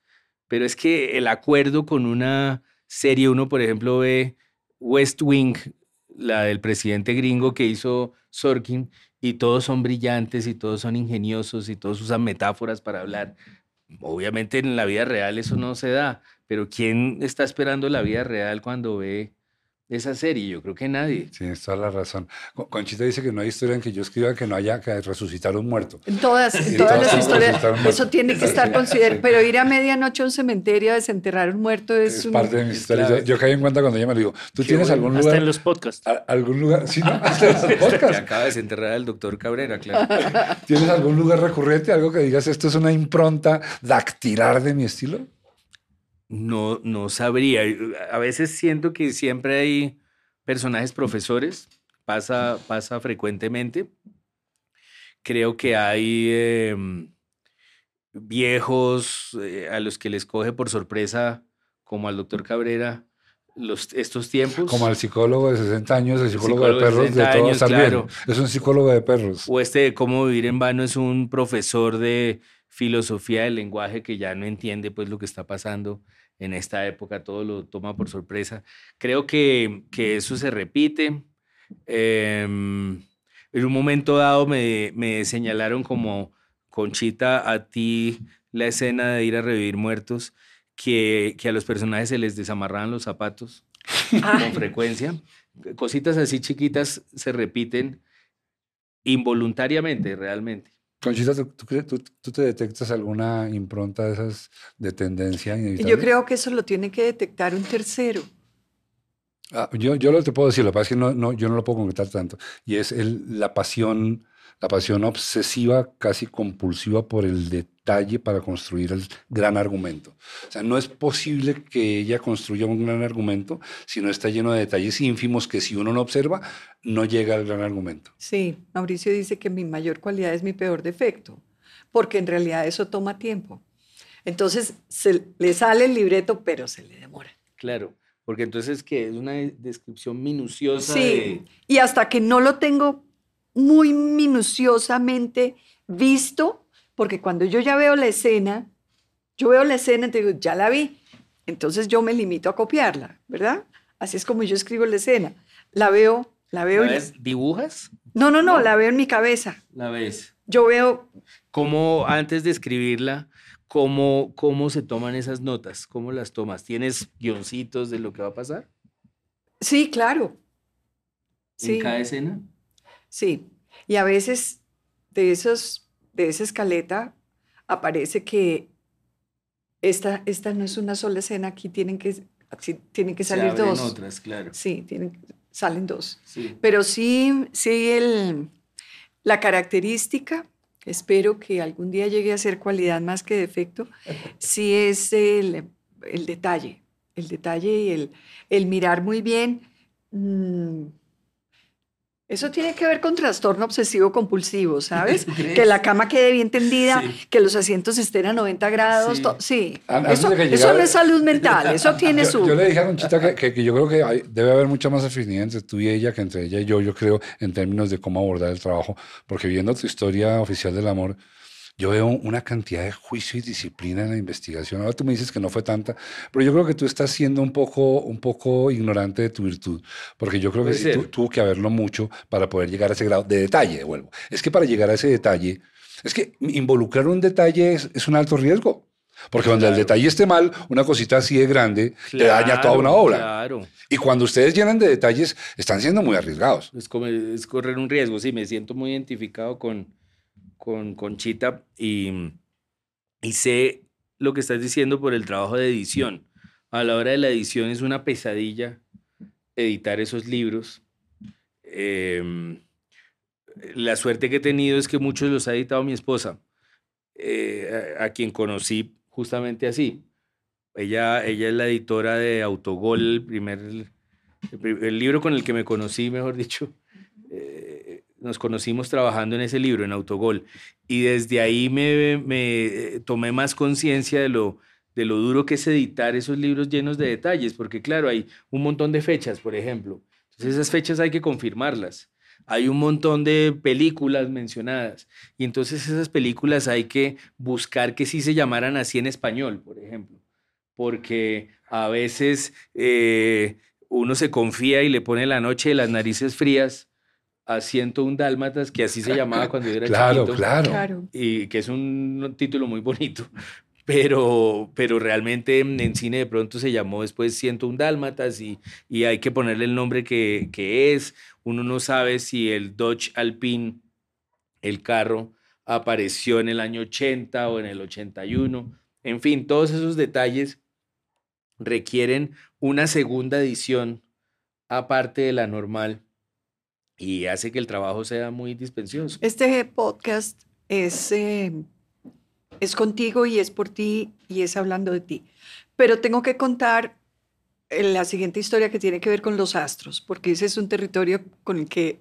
Pero es que el acuerdo con una serie, uno por ejemplo ve West Wing, la del presidente gringo que hizo Sorkin, y todos son brillantes y todos son ingeniosos y todos usan metáforas para hablar. Obviamente en la vida real eso no se da, pero ¿quién está esperando la vida real cuando ve esa serie? Yo creo que nadie. Tienes toda la razón. Con- Conchita dice que no hay historia en que yo escriba que no haya que resucitar un muerto. En todas, todas todas las historias, eso tiene que estar Sí. considerado. Pero ir a medianoche a un cementerio a desenterrar un muerto es, Es un... parte de mi historia. Yo, yo caí en cuenta cuando ella me lo dijo. ¿Tú Qué tienes bueno. algún Hasta lugar? en los podcasts. ¿Algún lugar? Sí, ¿no? Hasta en los podcasts. acaba de desenterrar al doctor Cabrera, claro. ¿Tienes algún lugar recurrente? Algo que digas, esto es una impronta dactilar de mi estilo. No, no sabría. A veces siento que siempre hay personajes profesores, pasa, pasa frecuentemente. Creo que hay em, viejos eh, a los que les coge por sorpresa, como al doctor Cabrera, los, estos tiempos. Como al psicólogo de 60 años, el psicólogo, psicólogo de perros, de 60 todo años, estar claro. bien. Es un psicólogo de perros. O este de cómo vivir en vano es un profesor de filosofía del lenguaje que ya no entiende pues lo que está pasando en esta época, todo lo toma por sorpresa. Creo que, que eso se repite. Em, en un momento dado me, me señalaron como, Conchita, a ti la escena de ir a revivir muertos, que, que a los personajes se les desamarraban los zapatos con frecuencia. Cositas así chiquitas se repiten involuntariamente, realmente. Conchita, ¿tú, te detectas alguna impronta de esas de tendencia inevitable? yo creo que eso lo tiene que detectar un tercero. Ah, yo, yo lo te puedo decir, lo que pasa es que no, no, yo no lo puedo concretar tanto. Y es el, la pasión, la pasión obsesiva, casi compulsiva por el detalle para construir el gran argumento. O sea, no es posible que ella construya un gran argumento si no está lleno de detalles ínfimos que si uno no observa, no llega al gran argumento. Sí, Mauricio dice que mi mayor cualidad es mi peor defecto, porque en realidad eso toma tiempo. Entonces se le sale el libreto, pero se le demora. Claro, porque entonces que es una de- descripción minuciosa Sí, de- y hasta que no lo tengo muy minuciosamente visto, porque cuando yo ya veo la escena, yo veo la escena y te digo, ya la vi, entonces yo me limito a copiarla, ¿verdad? Así es como yo escribo la escena. La veo, la veo. ¿La ves? ¿Dibujas? No, no, no, la veo en mi cabeza. La ves. Yo veo, ¿Cómo, antes de escribirla, cómo, cómo se toman esas notas? ¿Cómo las tomas? ¿Tienes guioncitos de lo que va a pasar sí, claro. Sí. en cada escena? Sí, y a veces de, esos, de esa escaleta aparece que esta, esta no es una sola escena, aquí tienen que, aquí tienen que Se salir abren dos. otras, claro. Sí, tienen, salen dos. Sí. Pero sí, sí el, la característica, espero que algún día llegue a ser cualidad más que defecto, sí es el, el detalle, el detalle y el, el mirar muy bien. mm, eso tiene que ver con trastorno obsesivo compulsivo, ¿sabes? que la cama quede bien tendida, Sí. que los asientos estén a 90 grados. Sí. eso, no es salud mental, eso tiene Yo, su... yo le dije a Conchita que, que- que yo creo que hay- debe haber mucha más afinidad entre tú y ella que entre ella y yo, yo creo, en términos de cómo abordar el trabajo. Porque viendo tu historia oficial del amor, yo veo una cantidad de juicio y disciplina en la investigación. Ahora tú me dices que no fue tanta, pero yo creo que tú estás siendo un poco, un poco ignorante de tu virtud. Porque yo creo que sí tuvo que haberlo mucho para poder llegar a ese grado de detalle, vuelvo. Es que para llegar a ese detalle, es que involucrar un detalle es, es un alto riesgo. Porque cuando el Claro. detalle esté mal, una cosita así de grande te daña toda una obra. Claro. Y cuando ustedes llenan de detalles, están siendo muy arriesgados. Es, como, es correr un riesgo, sí, me siento muy identificado con, con Conchita y, y sé lo que estás diciendo por el trabajo de edición. A la hora de la edición es una pesadilla editar esos libros. Em, la suerte que he tenido es que muchos los ha editado mi esposa, eh, a, quien conocí justamente así. Ella, ella es la editora de Autogol, el primer el, pri- el libro con el que me conocí, mejor dicho. eh, nos conocimos trabajando en ese libro, en Autogol. Y desde ahí me, eh, tomé más conciencia de lo, de lo duro que es editar esos libros llenos de detalles, porque claro, hay un montón de fechas, por ejemplo. Entonces esas fechas hay que confirmarlas. Hay un montón de películas mencionadas y entonces esas películas hay que buscar que sí se llamaran así en español, por ejemplo, porque a veces eh, uno se confía y le pone la noche de las narices frías a 101 Dálmatas, que así se llamaba cuando yo era Claro, chiquito. claro. Claro. Y que es un título muy bonito. Pero, pero realmente en cine de pronto se llamó después 101 Dálmatas y, y hay que ponerle el nombre que, que es. Uno no sabe si el Dodge Alpine, el carro, apareció en el año 80 o en el 81. En fin, todos esos detalles requieren una segunda edición aparte de la normal y hace que el trabajo sea muy dispensioso. Este podcast es, eh, es contigo y es por ti y es hablando de ti. Pero tengo que contar eh, la siguiente historia que tiene que ver con los astros, porque ese es un territorio con el que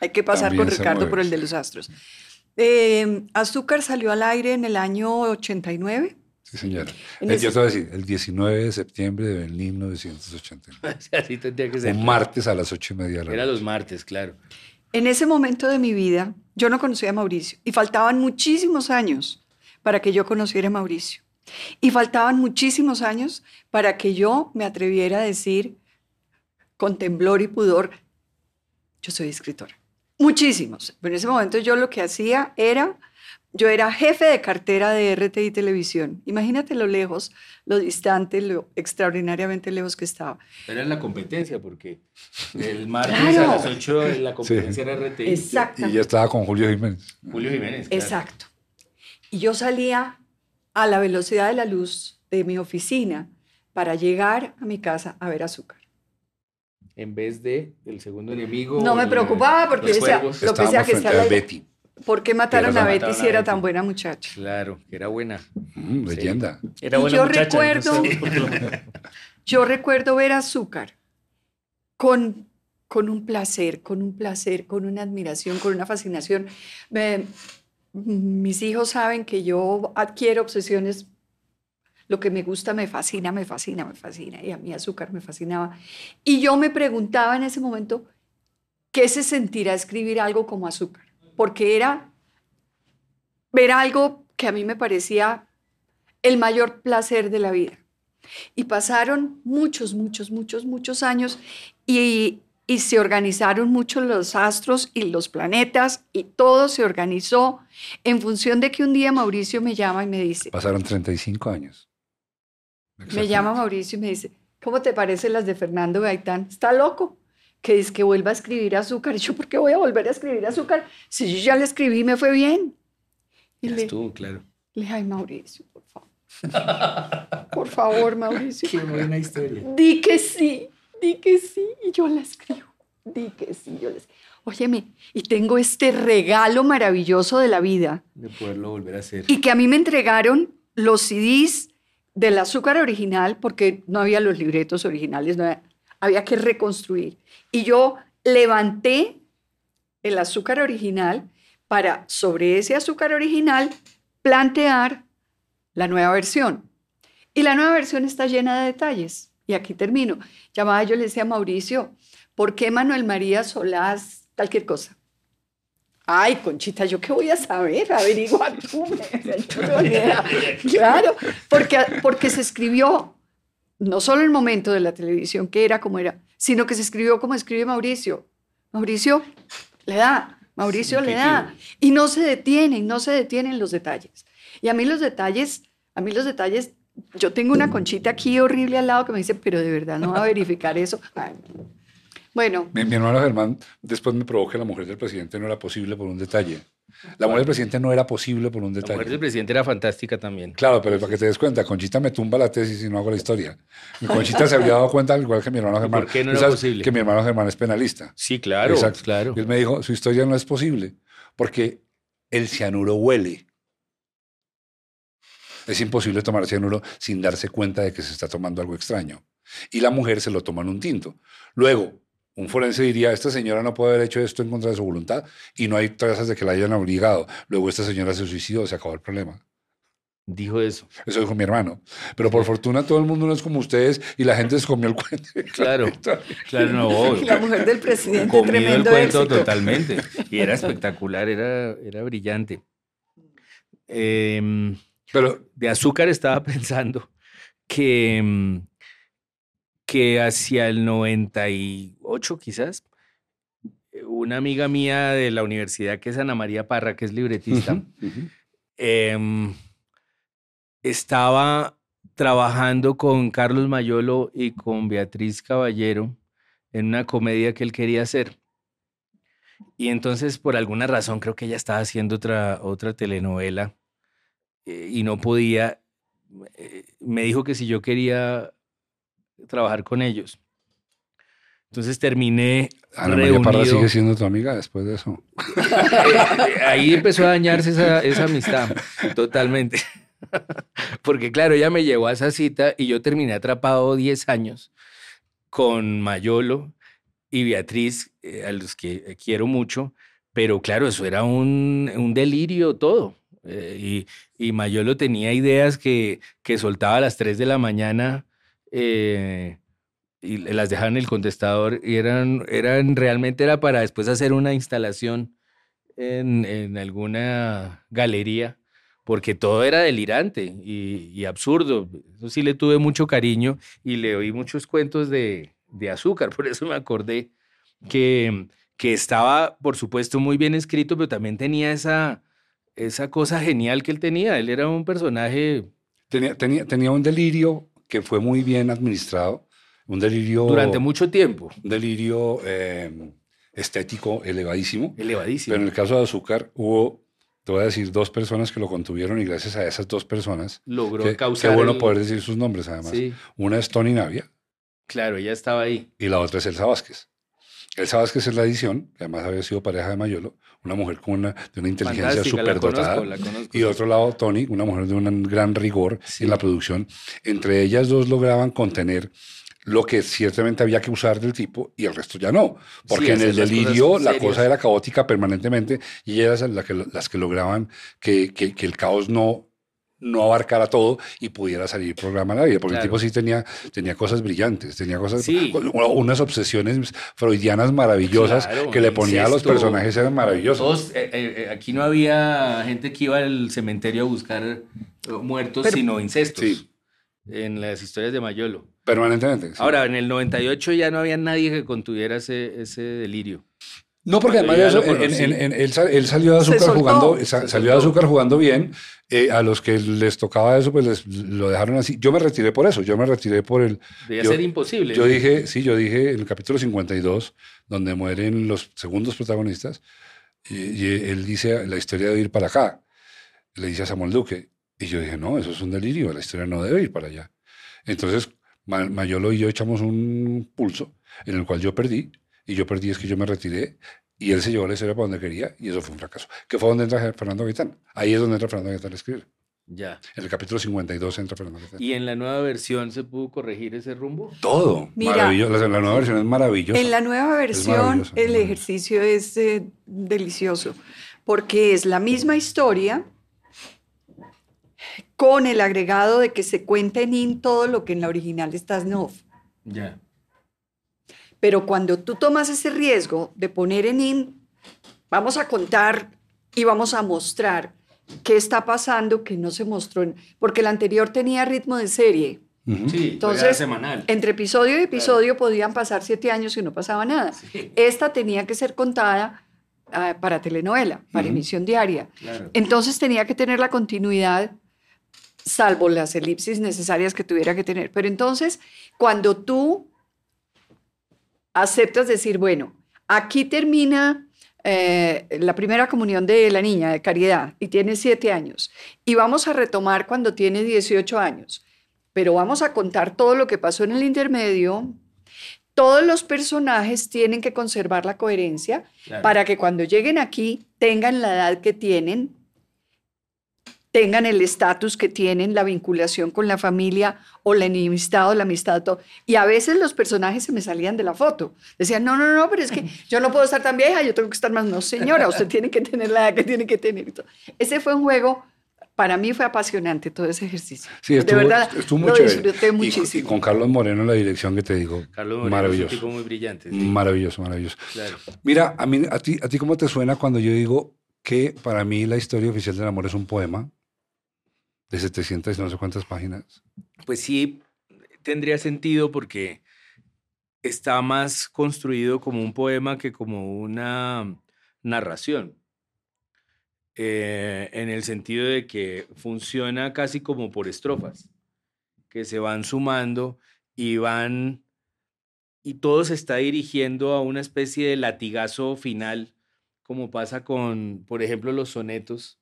hay que pasar También con Ricardo mueve. por el de los astros. Eh, Azúcar salió al aire en el año 89. Sí, señora. El, yo te voy a decir, el 19 de septiembre de 1989. Así tendría que ser. Un martes a las ocho y media de la Era noche. los martes, claro. En ese momento de mi vida, yo no conocía a Mauricio y faltaban muchísimos años para que yo conociera a Mauricio. Y faltaban muchísimos años para que yo me atreviera a decir con temblor y pudor, yo soy escritora. Muchísimos. Pero en ese momento yo lo que hacía era, yo era jefe de cartera de RTI Televisión. Imagínate lo lejos, lo distante, lo extraordinariamente lejos que estaba. Era en la competencia, porque el martes Claro. a las 8 la competencia era RTI. Exacto. Y ya estaba con Julio Jiménez. Julio Jiménez. claro. Exacto. Y yo salía a la velocidad de la luz de mi oficina para llegar a mi casa a ver azúcar. En vez de el segundo enemigo. No me preocupaba porque decía. Lo que sea que sea la- Betty. ¿Por qué mataron Pero a Betty mataron si a era Betty. tan buena muchacha? Claro, que era buena. Mm, Sí. leyenda. Era Y buena yo muchacha. recuerdo- no sé. Yo recuerdo ver azúcar con, con un placer, con un placer, con una admiración, con una fascinación. Me- mis hijos saben que yo adquiero obsesiones. Lo que me gusta me fascina, me fascina, me fascina. Y a mí azúcar me fascinaba. Y yo me preguntaba en ese momento, ¿qué se sentirá escribir algo como azúcar? Porque era ver algo que a mí me parecía el mayor placer de la vida. Y pasaron muchos, muchos, muchos, muchos años y, y se organizaron mucho los astros y los planetas y todo se organizó en función de que un día Mauricio me llama y me dice, Pasaron 35 años. me llama Mauricio y me dice, ¿cómo te parecen las de Fernando Gaitán? Está loco. Que dice que vuelva a escribir azúcar. Y yo, ¿por qué voy a volver a escribir azúcar? Si yo ya le escribí y me fue bien. Y Ya le, estuvo, claro. le dije, ay, Mauricio, por favor. Por favor, Mauricio. Qué buena historia. Di que sí, di que sí, y yo la escribo. Di que sí, yo la escribo. Óyeme, y tengo este regalo maravilloso de la vida, De poderlo volver a hacer. y que a mí me entregaron los CDs del azúcar original, porque no había los libretos originales, no había, había que reconstruir. Y yo levanté el azúcar original para, sobre ese azúcar original, plantear la nueva versión. Y la nueva versión está llena de detalles. Y aquí termino. Llamaba yo le decía a Mauricio, ¿por qué Manuel María Solás cualquier cosa? Ay, Conchita, ¿yo qué voy a saber? Averigua tú. me-. Claro, porque, porque se escribió no solo el momento de la televisión, que era como era, sino que se escribió como escribe Mauricio. Mauricio le da, Mauricio le da. Y no se detienen, no se detienen los detalles. Y a mí los detalles, a mí los detalles, yo tengo una conchita aquí horrible al lado que me dice, pero de verdad no va a verificar eso. Ay, Bueno, Mi, mi hermano Germán después me probó que la mujer del presidente no era posible por un detalle. La mujer del presidente no era posible por un La mujer del detalle. presidente era fantástica también. Claro, pero para que te des cuenta, Conchita me tumba la tesis y no hago la historia. Mi Conchita se había dado cuenta, al igual que mi hermano ¿Y Germán. por qué no era posible? Que mi hermano Germán es penalista. Sí, claro. Exacto. Claro. Y él me dijo, su historia no es posible, porque el cianuro huele. Es imposible tomar cianuro sin darse cuenta de que se está tomando algo extraño. Y la mujer se lo toma en un tinto. Luego, un forense diría, esta señora no puede haber hecho esto en contra de su voluntad y no hay trazas de que la hayan obligado. Luego esta señora se suicidó, se acabó el problema. Dijo eso. Eso dijo mi hermano. Pero por fortuna todo el mundo no es como ustedes y la gente se comió el cuento. Claro. Claro, no. y la mujer del presidente, Comido el tremendo cuento éxito. totalmente. Y era espectacular, era, era brillante. Em, Pero de azúcar estaba pensando que, mm, que hacia el 98 quizás, una amiga mía de la universidad, que es Ana María Parra, que es libretista, em, estaba trabajando con Carlos Mayolo y con Beatriz Caballero en una comedia que él quería hacer. Y entonces, por alguna razón, creo que ella estaba haciendo otra, otra telenovela eh, y no podía. eh, me dijo que si yo quería trabajar con ellos. Entonces terminé. Ana María Parra reunido- sigue siendo tu amiga después de eso. ahí empezó a dañarse esa, esa amistad, totalmente. Porque claro, ella me llevó a esa cita y yo terminé atrapado 10 años con Mayolo y Beatriz, eh, a los que quiero mucho, pero claro, eso era un, un delirio todo. Eh, y, y Mayolo tenía ideas que, que soltaba a las 3 de la mañana eh, y las dejaba en el contestador y eran, eran realmente era para después hacer una instalación en, en alguna galería, porque todo era delirante y, y absurdo. Eso sí le tuve mucho cariño y le oí muchos cuentos de, de azúcar, por eso me acordé que, que estaba, por supuesto, muy bien escrito, pero también tenía esa, esa cosa genial que él tenía. Él era un personaje Tenía, tenía, tenía un delirio que fue muy bien administrado, un delirio, durante mucho tiempo, un delirio eh, estético elevadísimo. elevadísimo. Pero en el caso de Azúcar hubo, te voy a decir, dos personas que lo contuvieron y gracias a esas dos personas, Logró que- qué causar. bueno el- poder decir sus nombres además. Sí, Una es Tony Navia claro, ella estaba ahí. y la otra es Elsa Vázquez. Elsa Vázquez es la edición, que además había sido pareja de Mayolo, una mujer con una, de una inteligencia superdotada. Y de otro lado, Tony, una mujer de un gran rigor Sí. en la producción. Entre ellas dos lograban contener lo que ciertamente había que usar del tipo y el resto ya no. Porque Sí, en el delirio la cosa era caótica permanentemente y ellas eran las que, las que lograban que, que- que el caos no, no abarcara todo y pudiera salir programa al aire. Porque Claro. el tipo sí tenía, tenía cosas brillantes, tenía cosas, Sí. unas obsesiones freudianas maravillosas Claro, que le ponía a los personajes, eran maravillosos. Todos, eh, eh, eh, aquí no había gente que iba al cementerio a buscar eh, muertos, Pero- sino incestos. Sí. En las historias de Mayolo. Permanentemente. sí. Ahora, en el 98 ya no había nadie que contuviera ese, ese delirio. No, porque además de eso, en- él, sal- él salió de azúcar soltó. jugando, salió de azúcar jugando bien. eh, a los que les tocaba eso, pues les, lo dejaron así. Yo me retiré por eso. Yo me retiré por el. Debía Yo- ser imposible. Yo dije, sí, yo dije en el capítulo 52, donde mueren los segundos protagonistas, y, y él dice la historia debe ir para acá. Le dice a Samuel Duque. Y yo dije, no, eso es un delirio. La historia no debe ir para allá. Entonces, Mayolo y yo echamos un pulso en el cual yo perdí. Y yo perdí es que yo me retiré y él se llevó la historia para donde quería y eso fue un fracaso. Que fue donde entra Fernando Gaitán. Ahí es donde entra Fernando Gaitán a escribir. Ya. En el capítulo 52 entra Fernando Gaitán. ¿Y en la nueva versión se pudo corregir ese rumbo? Todo. Mira, maravilloso. La, la nueva versión es maravillosa. En la nueva versión, maravilloso, el ejercicio es eh, delicioso, porque es la misma historia con el agregado de que se cuenta en in todo lo que en la original está en off. Ya. Pero cuando tú tomas ese riesgo de poner en in, vamos a contar y vamos a mostrar qué está pasando que no se mostró, en- porque el anterior tenía ritmo de serie. Sí, Entonces, era semanal. Entre episodio y episodio podían pasar siete años y no pasaba nada. Sí, Esta tenía que ser contada ah, para telenovela, para emisión diaria. claro. Entonces tenía que tener la continuidad, salvo las elipsis necesarias que tuviera que tener. Pero entonces, cuando tú aceptas decir, bueno, aquí termina eh, la primera comunión de la niña de caridad y tiene siete años, y vamos a retomar cuando tiene 18 años, pero vamos a contar todo lo que pasó en el intermedio. Todos los personajes tienen que conservar la coherencia claro. para que cuando lleguen aquí tengan la edad que tienen, tengan el estatus que tienen, la vinculación con la familia o la enemistad o la amistad. todo. Y a veces los personajes se me salían de la foto. Decían, no, no, no, pero es que yo no puedo estar tan vieja, yo tengo que estar más. No, señora, usted tiene que tener la edad que tiene que tener. y todo. Ese fue un juego, para mí fue apasionante todo ese ejercicio. Sí, estuvo, de verdad, estuvo muy lo chévere. disfruté Y- muchísimo. Y, con Carlos Moreno en la dirección que te digo. Carlos Moreno es un maravilloso. tipo muy brillante. sí, Maravilloso, maravilloso. claro. Mira, a, mí, a, ti, ¿a ti cómo te suena cuando yo digo que para mí la historia oficial del amor es un poema de 700 y no sé cuántas páginas? Pues sí, tendría sentido porque está más construido como un poema que como una narración. Eh, en el sentido de que funciona casi como por estrofas, que se van sumando y van, y todo se está dirigiendo a una especie de latigazo final, como pasa con, por ejemplo, los sonetos,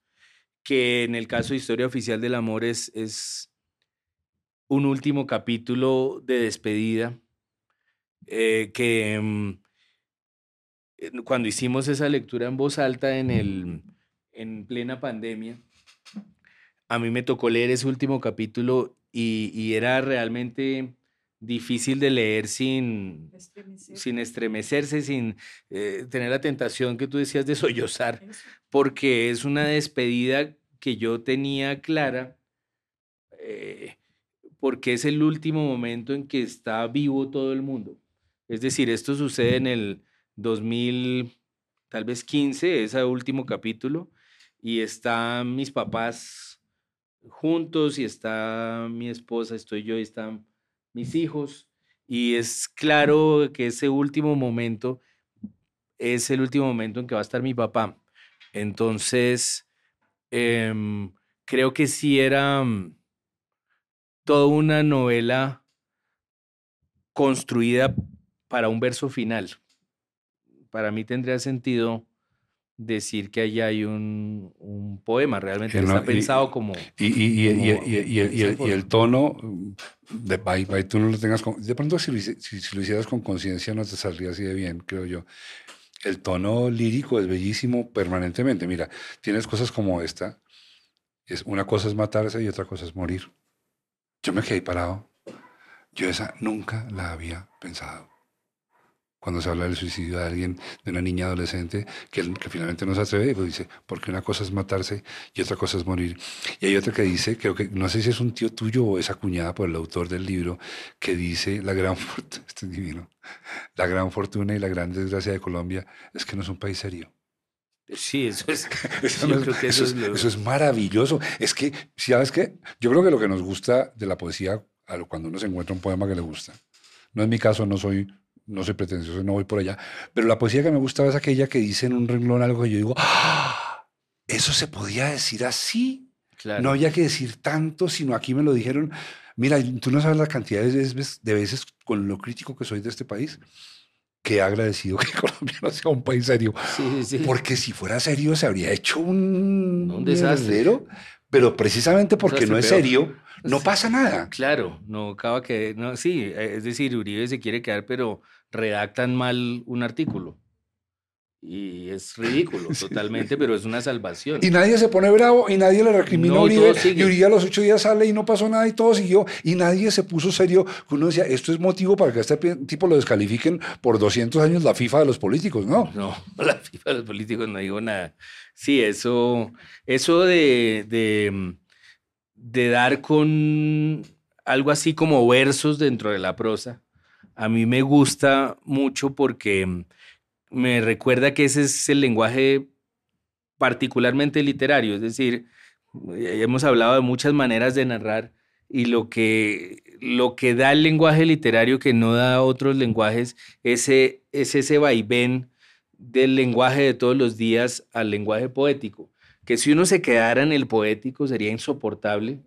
que en el caso de Historia Oficial del Amor es, es un último capítulo de despedida, eh, que mm, cuando hicimos esa lectura en voz alta en el en plena pandemia, a mí me tocó leer ese último capítulo y, era realmente difícil de leer sin, sin estremecerse, sin eh, tener la tentación que tú decías de sollozar, porque es una despedida que yo tenía clara, eh, porque es el último momento en que está vivo todo el mundo. Es decir, esto sucede en el 2000, tal vez 15, ese último capítulo, y están mis papás juntos y está mi esposa, estoy yo y están mis hijos. Y es claro que ese último momento es el último momento en que va a estar mi papá. Entonces, em, creo que sí era mm, toda una novela construida para un verso final. Para mí tendría sentido decir que allá hay un, un poema, realmente está pensado como... Y, y, y, y el, el, tono, de bye, bye, tú no lo tengas... Con, de pronto si lo, si, lo hicieras con conciencia no te saldría así de bien, creo yo. El tono lírico es bellísimo permanentemente. Mira, tienes cosas como esta. Es, una cosa es matarse y otra cosa es morir. Yo me quedé parado. Yo esa nunca la había pensado cuando se habla del suicidio de alguien, de una niña adolescente, que, que finalmente no se atreve, pues dice, porque una cosa es matarse y otra cosa es morir. Y hay otra que dice, creo que, no sé si es un tío tuyo o es acuñada por el autor del libro, que dice, la gran fortuna, este divino, la gran fortuna y la gran desgracia de Colombia es que no es un país serio. Sí, eso es, eso, eso, es maravilloso. Es que, ¿sabes qué? Yo creo que lo que nos gusta de la poesía, cuando uno se encuentra un poema que le gusta, no es mi caso, no soy no soy pretencioso, no voy por allá, pero la poesía que me gustaba es aquella que dice en un renglón algo que yo digo, ¡Ah! eso se podía decir así. No había que decir tanto, sino aquí me lo dijeron. Mira, tú no sabes la cantidad de veces, de veces con lo crítico que soy de este país, que he agradecido que Colombia no sea un país serio. Porque si fuera serio se habría hecho un, un desastre. Pero precisamente porque no es serio, no pasa nada. Claro, no acaba que, no, sí, eh, es decir, Uribe se quiere quedar, pero redactan mal un artículo. Y es ridículo totalmente, pero es una salvación. Y nadie se pone bravo y nadie le recrimina a Uribe. Y Uribe a los ocho días sale y no pasó nada y todo siguió. Y nadie se puso serio. Uno decía, esto es motivo para que a este tipo lo descalifiquen por 200 años la FIFA de los políticos, ¿no? No, la FIFA de los políticos no digo nada. Sí, eso, eso de, de de dar con algo así como versos dentro de la prosa, a mí me gusta mucho porque me recuerda que ese es el lenguaje particularmente literario, es decir, hemos hablado de muchas maneras de narrar y lo que, lo que da el lenguaje literario que no da otros lenguajes ese, es ese vaivén del lenguaje de todos los días al lenguaje poético que si uno se quedara en el poético sería insoportable.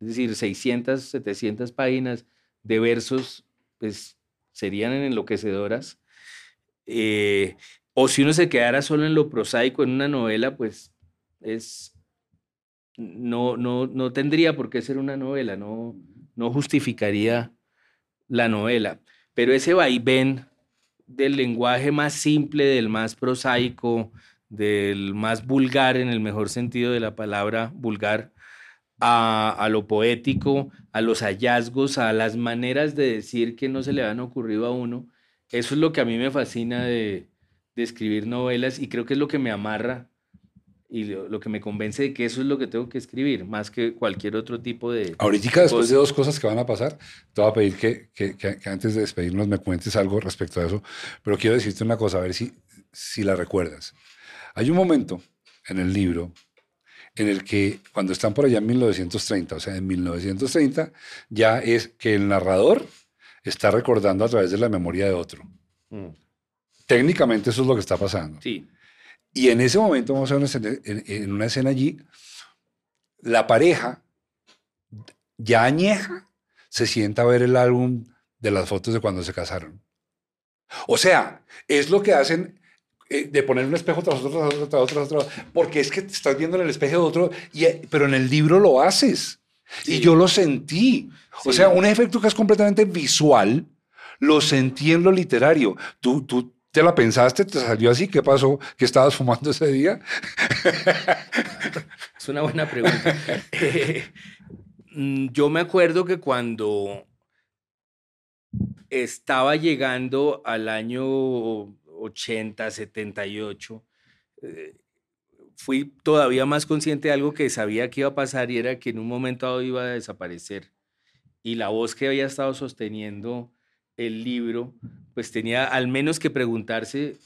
Es decir, 600, 700 páginas de versos, pues serían enloquecedoras. Eh, o si uno se quedara solo en lo prosaico, en una novela, pues es, no, no, no tendría por qué ser una novela, no, no justificaría la novela. Pero ese vaivén del lenguaje más simple, del más prosaico, del más vulgar en el mejor sentido de la palabra vulgar, a, lo poético, a los hallazgos, a las maneras de decir que no se le han ocurrido a uno. Eso es lo que a mí me fascina de, escribir novelas y creo que es lo que me amarra y lo, que me convence de que eso es lo que tengo que escribir, más que cualquier otro tipo de... Ahorita, después de dos cosas que van a pasar, te voy a pedir que, que, que, antes de despedirnos me cuentes algo respecto a eso, pero quiero decirte una cosa, a ver si, si la recuerdas. Hay un momento en el libro en el que cuando están por allá en 1930, o sea, en 1930 ya es que el narrador está recordando a través de la memoria de otro. Mm. Técnicamente eso es lo que está pasando. Sí. Y en ese momento, vamos a ver una escena- en, en una escena allí, la pareja, ya añeja, se sienta a ver el álbum de las fotos de cuando se casaron. O sea, es lo que hacen eh, de poner un espejo tras otro, tras otro, tras otro, tras otro, porque es que te estás viendo en el espejo de otro, y, pero en el libro lo haces. Y Sí. yo lo sentí. O Sí. sea, un efecto que es completamente visual, lo sentí en lo literario. Tú, tú te la pensaste, te salió así, ¿qué pasó? ¿Qué estabas fumando ese día? Es una buena pregunta. Eh, mm, yo me acuerdo que cuando estaba llegando al año 80, 78, eh, fui todavía más consciente de algo que sabía que iba a pasar y era que en un momento dado iba a desaparecer. Y la voz que había estado sosteniendo el libro, pues tenía al menos que preguntarse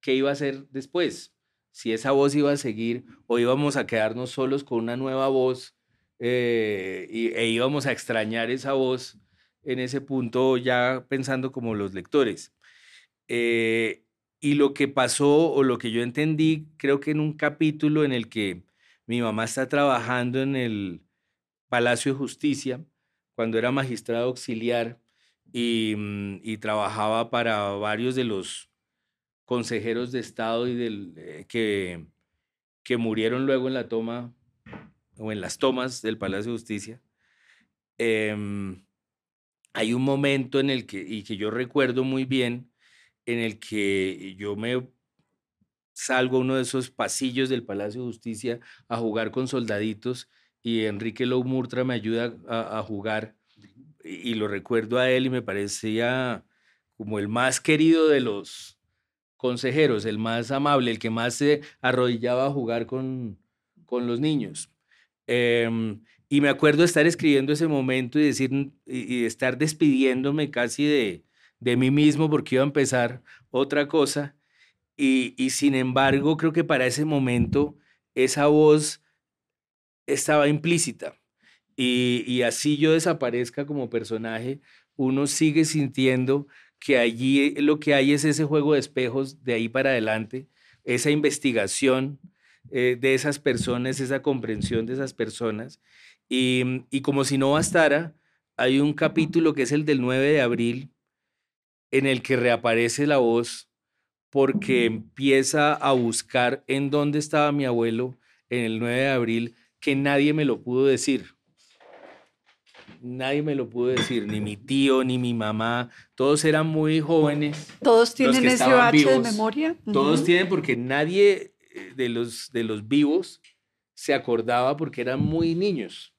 qué iba a hacer después si esa voz iba a seguir o íbamos a quedarnos solos con una nueva voz eh, y- e íbamos a extrañar esa voz en ese punto ya pensando como los lectores. Eh, y lo que pasó o lo que yo entendí, creo que en un capítulo en el que mi mamá está trabajando en el Palacio de Justicia, cuando era magistrado auxiliar y, mm, y trabajaba para varios de los consejeros de Estado y del, eh, que, que murieron luego en la toma o en las tomas del Palacio de Justicia. Em, hay un momento en el que, y que yo recuerdo muy bien, en el que yo me salgo a uno de esos pasillos del Palacio de Justicia a jugar con soldaditos y Enrique Lou Murtra me ayuda a jugar y, lo recuerdo a él y me parecía como el más querido de los consejeros, el más amable, el que más se arrodillaba a jugar con, con los niños. Em, y me acuerdo estar escribiendo ese momento y decir y estar despidiéndome casi de, de mí mismo porque iba a empezar otra cosa. Y, y sin embargo, creo que para ese momento esa voz estaba implícita. Y, así yo desaparezca como personaje, uno sigue sintiendo que allí lo que hay es ese juego de espejos de ahí para adelante, esa investigación eh, de esas personas, esa comprensión de esas personas. Y, y como si no bastara, hay un capítulo que es el del 9 de abril, en el que reaparece la voz porque empieza a buscar en dónde estaba mi abuelo en el 9 de abril, que nadie me lo pudo decir. Nadie me lo pudo decir, ni mi tío, ni mi mamá. Todos eran muy jóvenes. ¿Todos tienen ese bache de vivos, memoria? Todos tienen porque nadie eh, de los, de los vivos se acordaba porque eran muy niños.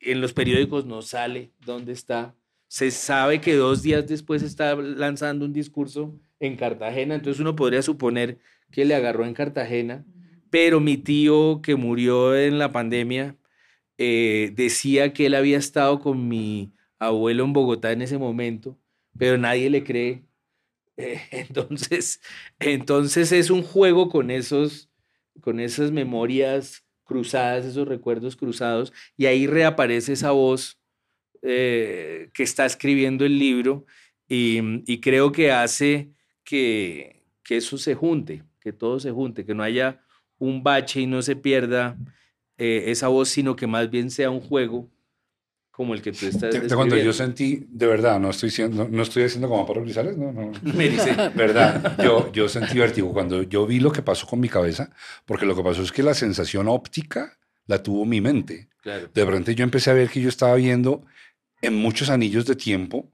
En los periódicos no sale dónde está. Se sabe que dos días después está lanzando un discurso en Cartagena, entonces uno podría suponer que le agarró en Cartagena, pero mi tío que murió en la pandemia eh, decía que él había estado con mi abuelo en Bogotá en ese momento, pero nadie le cree. Eh, entonces, entonces es un juego con esos, con esas memorias cruzadas, esos recuerdos cruzados, y ahí reaparece esa voz eh, que está escribiendo el libro, y, y creo que hace que, que eso se junte, que todo se junte, que no haya un bache y no se pierda eh, esa voz, sino que más bien sea un juego como el que tú estás de cuando yo sentí, de verdad, no estoy, siendo, no estoy haciendo como Pablo Grisales, no, no. Me dice, ¿Verdad? Yo, yo sentí vértigo cuando yo vi lo que pasó con mi cabeza, porque lo que pasó es que la sensación óptica la tuvo mi mente. claro, De repente yo empecé a ver que yo estaba viendo en muchos anillos de tiempo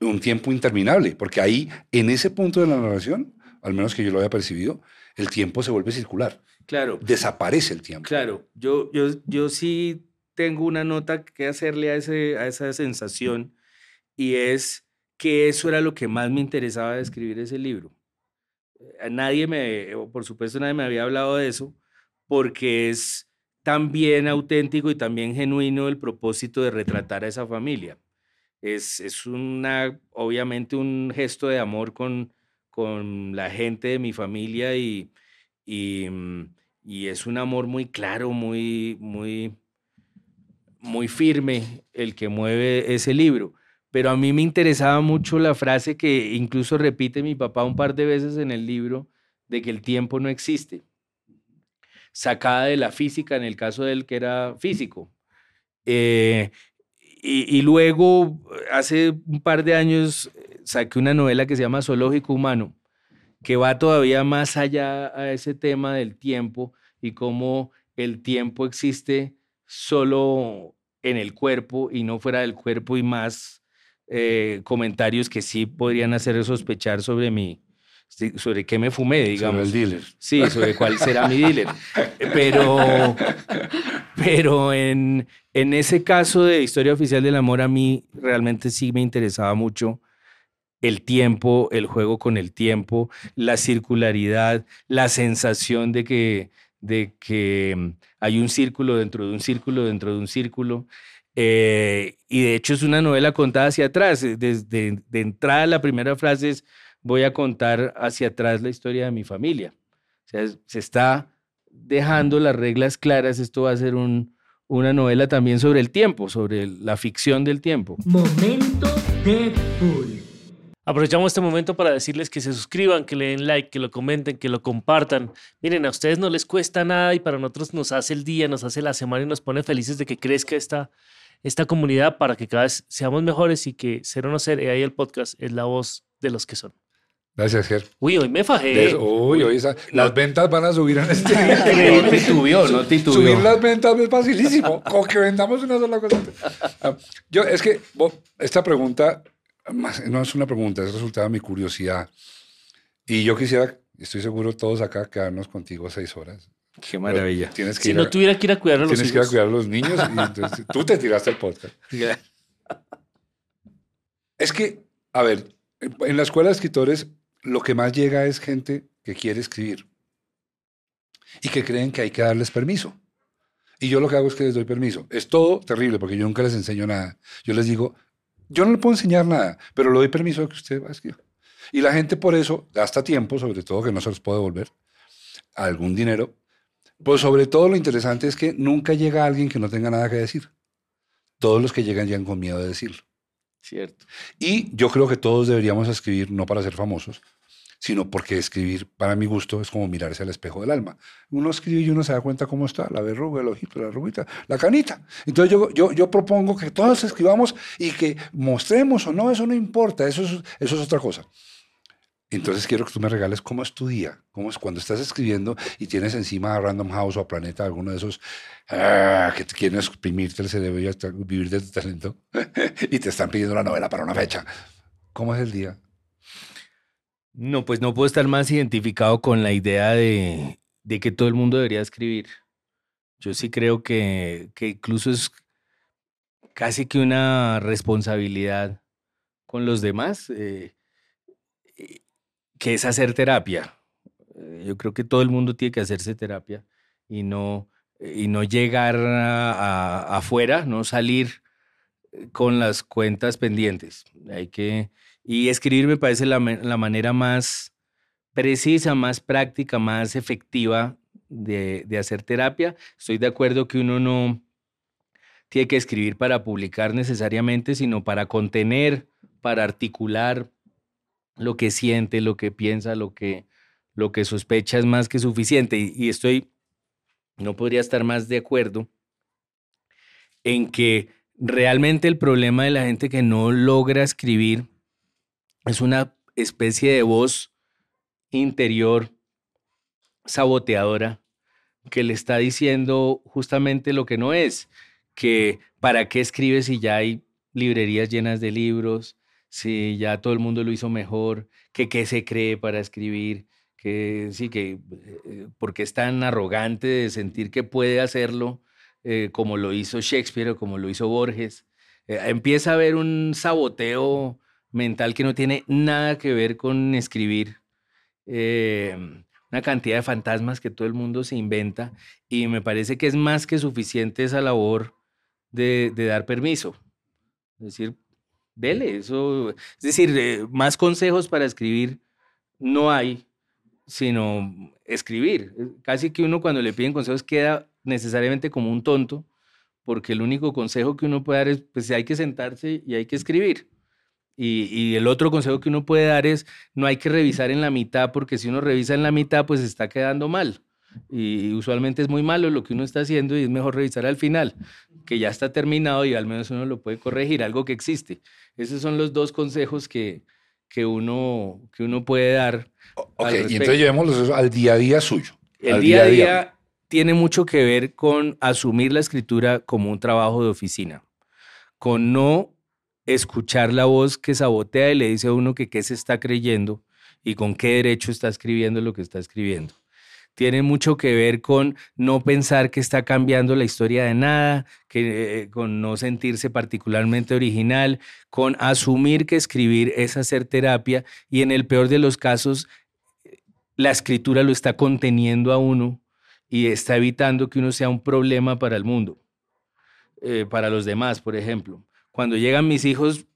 un tiempo interminable, porque ahí, en ese punto de la narración, al menos que yo lo haya percibido, el tiempo se vuelve circular, claro. desaparece el tiempo. Claro, yo, yo, yo sí tengo una nota que hacerle a, ese, a esa sensación y es que eso era lo que más me interesaba de escribir ese libro. A nadie me, por supuesto nadie me había hablado de eso, porque es también auténtico y también genuino el propósito de retratar a esa familia. Es, es una, obviamente un gesto de amor con, con la gente de mi familia y, y, mm, y es un amor muy claro, muy, muy, muy firme el que mueve ese libro. pero a mí me interesaba mucho la frase que incluso repite mi papá un par de veces en el libro, de que el tiempo no existe, sacada de la física en el caso de él que era físico. Eh, y, y, luego, hace un par de años, saqué una novela que se llama Zoológico Humano, que va todavía más allá a ese tema del tiempo y cómo el tiempo existe solo en el cuerpo y no fuera del cuerpo y más eh, comentarios que sí podrían hacer sospechar sobre mi, sobre qué me fumé, digamos. Sobre el dealer. Sí, sobre cuál será mi dealer. Pero, pero en, en ese caso de Historia Oficial del Amor, a mí realmente sí me interesaba mucho el tiempo, el juego con el tiempo, la circularidad, la sensación de que, de que mm, hay un círculo dentro de un círculo dentro de un círculo. Eh, y de hecho es una novela contada hacia atrás. Eh, Desde de entrada la primera frase es voy a contar hacia atrás la historia de mi familia. O sea, se está dejando las reglas claras. Esto va a ser un, una novela también sobre el tiempo, sobre la ficción del tiempo. Momento Deadpool. Aprovechamos este momento para decirles que se suscriban, que le den like, que lo comenten, que lo compartan. Miren, a ustedes no les cuesta nada y para nosotros nos hace el día, nos hace la semana y nos pone felices de que crezca esta, esta comunidad para que cada vez seamos mejores y que Ser o No Ser, y ahí el podcast, es la voz de los que son. Gracias, Ger. Uy, hoy me fajé. Uy, hoy esa- las ventas van a subir en este No titubeó, no titubeó. Subir las ventas es facilísimo. Con que vendamos una sola cosa. Ah, Yo, es que bo- esta pregunta más- no es una pregunta, es resultado de mi curiosidad. Y yo quisiera, estoy seguro todos acá, quedarnos contigo seis horas. Qué maravilla. Pero Tienes que, Si ir, no a, tuviera que ir a cuidar a los tienes que ir a cuidar a los niños. Y entonces, tú te tiraste el podcast. Es que, a ver, en la escuela de escritores lo que más llega es gente que quiere escribir y que creen que hay que darles permiso. Y yo lo que hago es que les doy permiso. Es todo terrible porque yo nunca les enseño nada. Yo les digo, yo no le puedo enseñar nada, pero le doy permiso de que usted va a escribir. Y la gente por eso gasta tiempo, sobre todo que no se los puede devolver, algún dinero. Pues sobre todo lo interesante es que nunca llega alguien que no tenga nada que decir. Todos los que llegan llegan con miedo de decirlo. Cierto. Y yo creo que todos deberíamos escribir no para ser famosos, sino porque escribir, para mi gusto, es como mirarse al espejo del alma. Uno escribe y uno se da cuenta cómo está, la verruga, el ojito, la arruguita, la canita. Entonces yo, yo, yo propongo que todos escribamos y que mostremos o no, eso no importa, eso es, eso es otra cosa. Entonces quiero que tú me regales cómo es tu día, cómo es cuando estás escribiendo y tienes encima a Random House o a Planeta alguno de esos ah, que te quieren exprimirte el cerebro y hasta vivir de tu talento y te están pidiendo la novela para una fecha. ¿Cómo es el día? No, pues no puedo estar más identificado con la idea de, que todo el mundo debería escribir. Yo sí creo que, incluso es casi que una responsabilidad con los demás, eh, eh, que es hacer terapia. Eh, Yo creo que todo el mundo tiene que hacerse terapia y no, y no llegar afuera, no salir con las cuentas pendientes. Hay que, y escribir me parece la, ma- la manera más precisa, más práctica, más efectiva de, de hacer terapia. Estoy de acuerdo que uno no tiene que escribir para publicar necesariamente, sino para contener, para articular lo que siente, lo que piensa, lo que, lo que sospecha es más que suficiente. Y, y estoy, no podría estar más de acuerdo en que realmente el problema de la gente que no logra escribir es una especie de voz interior saboteadora que le está diciendo justamente lo que no es, que para qué escribes si ya hay librerías llenas de libros, si ya todo el mundo lo hizo mejor, que qué se cree para escribir, que sí, que eh, porque es tan arrogante de sentir que puede hacerlo eh, como lo hizo Shakespeare o como lo hizo Borges. Eh, empieza a haber un saboteo mental que no tiene nada que ver con escribir. Eh, una cantidad de fantasmas que todo el mundo se inventa y me parece que es más que suficiente esa labor de, dar permiso. Es decir, dele eso. Es decir, eh, más consejos para escribir no hay, sino escribir. Casi que uno cuando le piden consejos queda necesariamente como un tonto, porque el único consejo que uno puede dar es, pues hay que sentarse y hay que escribir. Y, y, el otro consejo que uno puede dar es, no hay que revisar en la mitad, porque si uno revisa en la mitad, pues está quedando mal. Y usualmente es muy malo lo que uno está haciendo y es mejor revisar al final, que ya está terminado y al menos uno lo puede corregir, algo que existe. Esos son los dos consejos que, que, uno, que uno puede dar. Ok, y entonces llevémoslos al día a día suyo. El día a día tiene mucho que ver con asumir la escritura como un trabajo de oficina, con no escuchar la voz que sabotea y le dice a uno que qué se está creyendo y con qué derecho está escribiendo lo que está escribiendo tiene mucho que ver con no pensar que está cambiando la historia de nada, que, eh, con no sentirse particularmente original, con asumir que escribir es hacer terapia y en el peor de los casos la escritura lo está conteniendo a uno y está evitando que uno sea un problema para el mundo, eh, para los demás, por ejemplo. Cuando llegan mis hijos,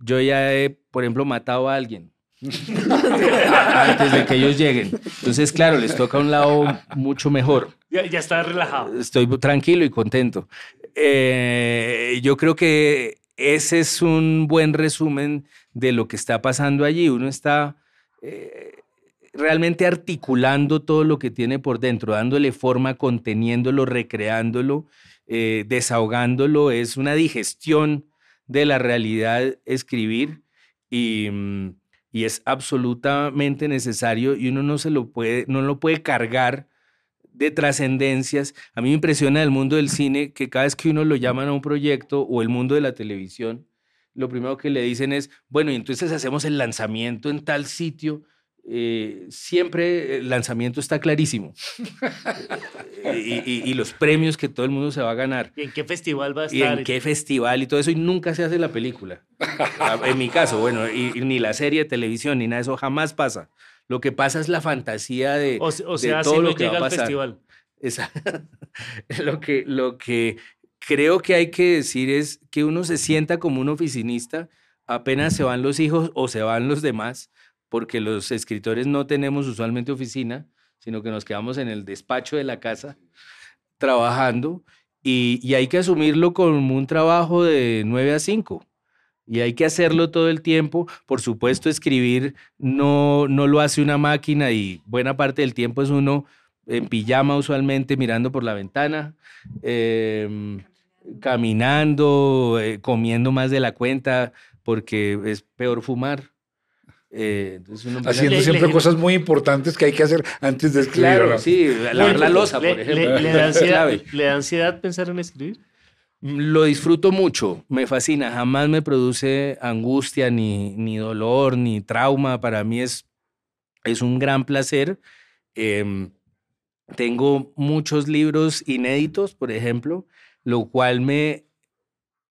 yo ya he, por ejemplo, matado a alguien antes de que ellos lleguen. Entonces, claro, les toca un lado mucho mejor. Ya, ya está relajado. Estoy tranquilo y contento. Eh, yo creo que ese es un buen resumen de lo que está pasando allí. Uno está eh, realmente articulando todo lo que tiene por dentro, dándole forma, conteniéndolo, recreándolo, eh, desahogándolo. Es una digestión de la realidad escribir y mm, y es absolutamente necesario y uno no se lo puede, no lo puede cargar de trascendencias. A mí me impresiona el mundo del cine que cada vez que uno lo llaman a un proyecto o el mundo de la televisión, lo primero que le dicen es, bueno, y entonces hacemos el lanzamiento en tal sitio eh, siempre el lanzamiento está clarísimo. y, los premios que todo el mundo se va a ganar. ¿Y en qué festival va a estar? Y en qué festival y todo eso. Y nunca se hace la película. En mi caso, bueno, y, ni la serie de televisión, ni nada de eso jamás pasa. Lo que pasa es la fantasía de, o, sea, todo lo que va a pasar. Festival. lo, que, lo que creo que hay que decir es que uno se sienta como un oficinista apenas se van los hijos o se van los demás porque los escritores no tenemos usualmente oficina, sino que nos quedamos en el despacho de la casa trabajando y, hay que asumirlo como un trabajo de 9 a 5. Y hay que hacerlo todo el tiempo. Por supuesto, escribir no, no lo hace una máquina y buena parte del tiempo es uno en pijama usualmente mirando por la ventana, em, caminando, eh, comiendo más de la cuenta, porque es peor fumar. Eh, Haciendo siempre cosas muy importantes que hay que hacer antes de escribir. Claro, sí, lavar la losa, por ejemplo. Le, da ansiedad, ¿Le, da ansiedad, pensar en escribir? Lo disfruto mucho, me fascina, jamás me produce angustia, ni, ni dolor, ni trauma. Para mí es, es un gran placer. Em, tengo muchos libros inéditos, por ejemplo, lo cual me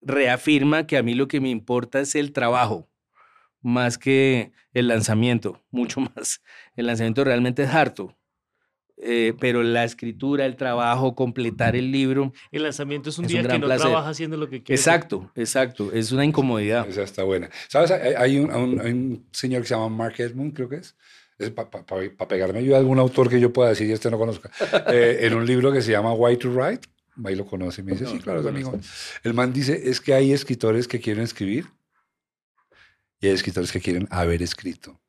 reafirma que a mí lo que me importa es el trabajo más que el lanzamiento, mucho más. El lanzamiento realmente es harto. Eh, pero la escritura, el trabajo, completar el libro. El lanzamiento es un día que no trabaja haciendo lo que quiere. Exacto, exacto. Es una incomodidad. Esa está buena. ¿Sabes? Hay un, señor que se llama Mark Edmund, creo que es. Para pegarme ayuda a algún autor que yo pueda decir y este no conozca. Eh, en un libro que se llama Why to Write. Ahí lo conoce. Me dice, sí, claro, es amigo. El man dice, es que hay escritores que quieren escribir y hay escritores que quieren haber escrito.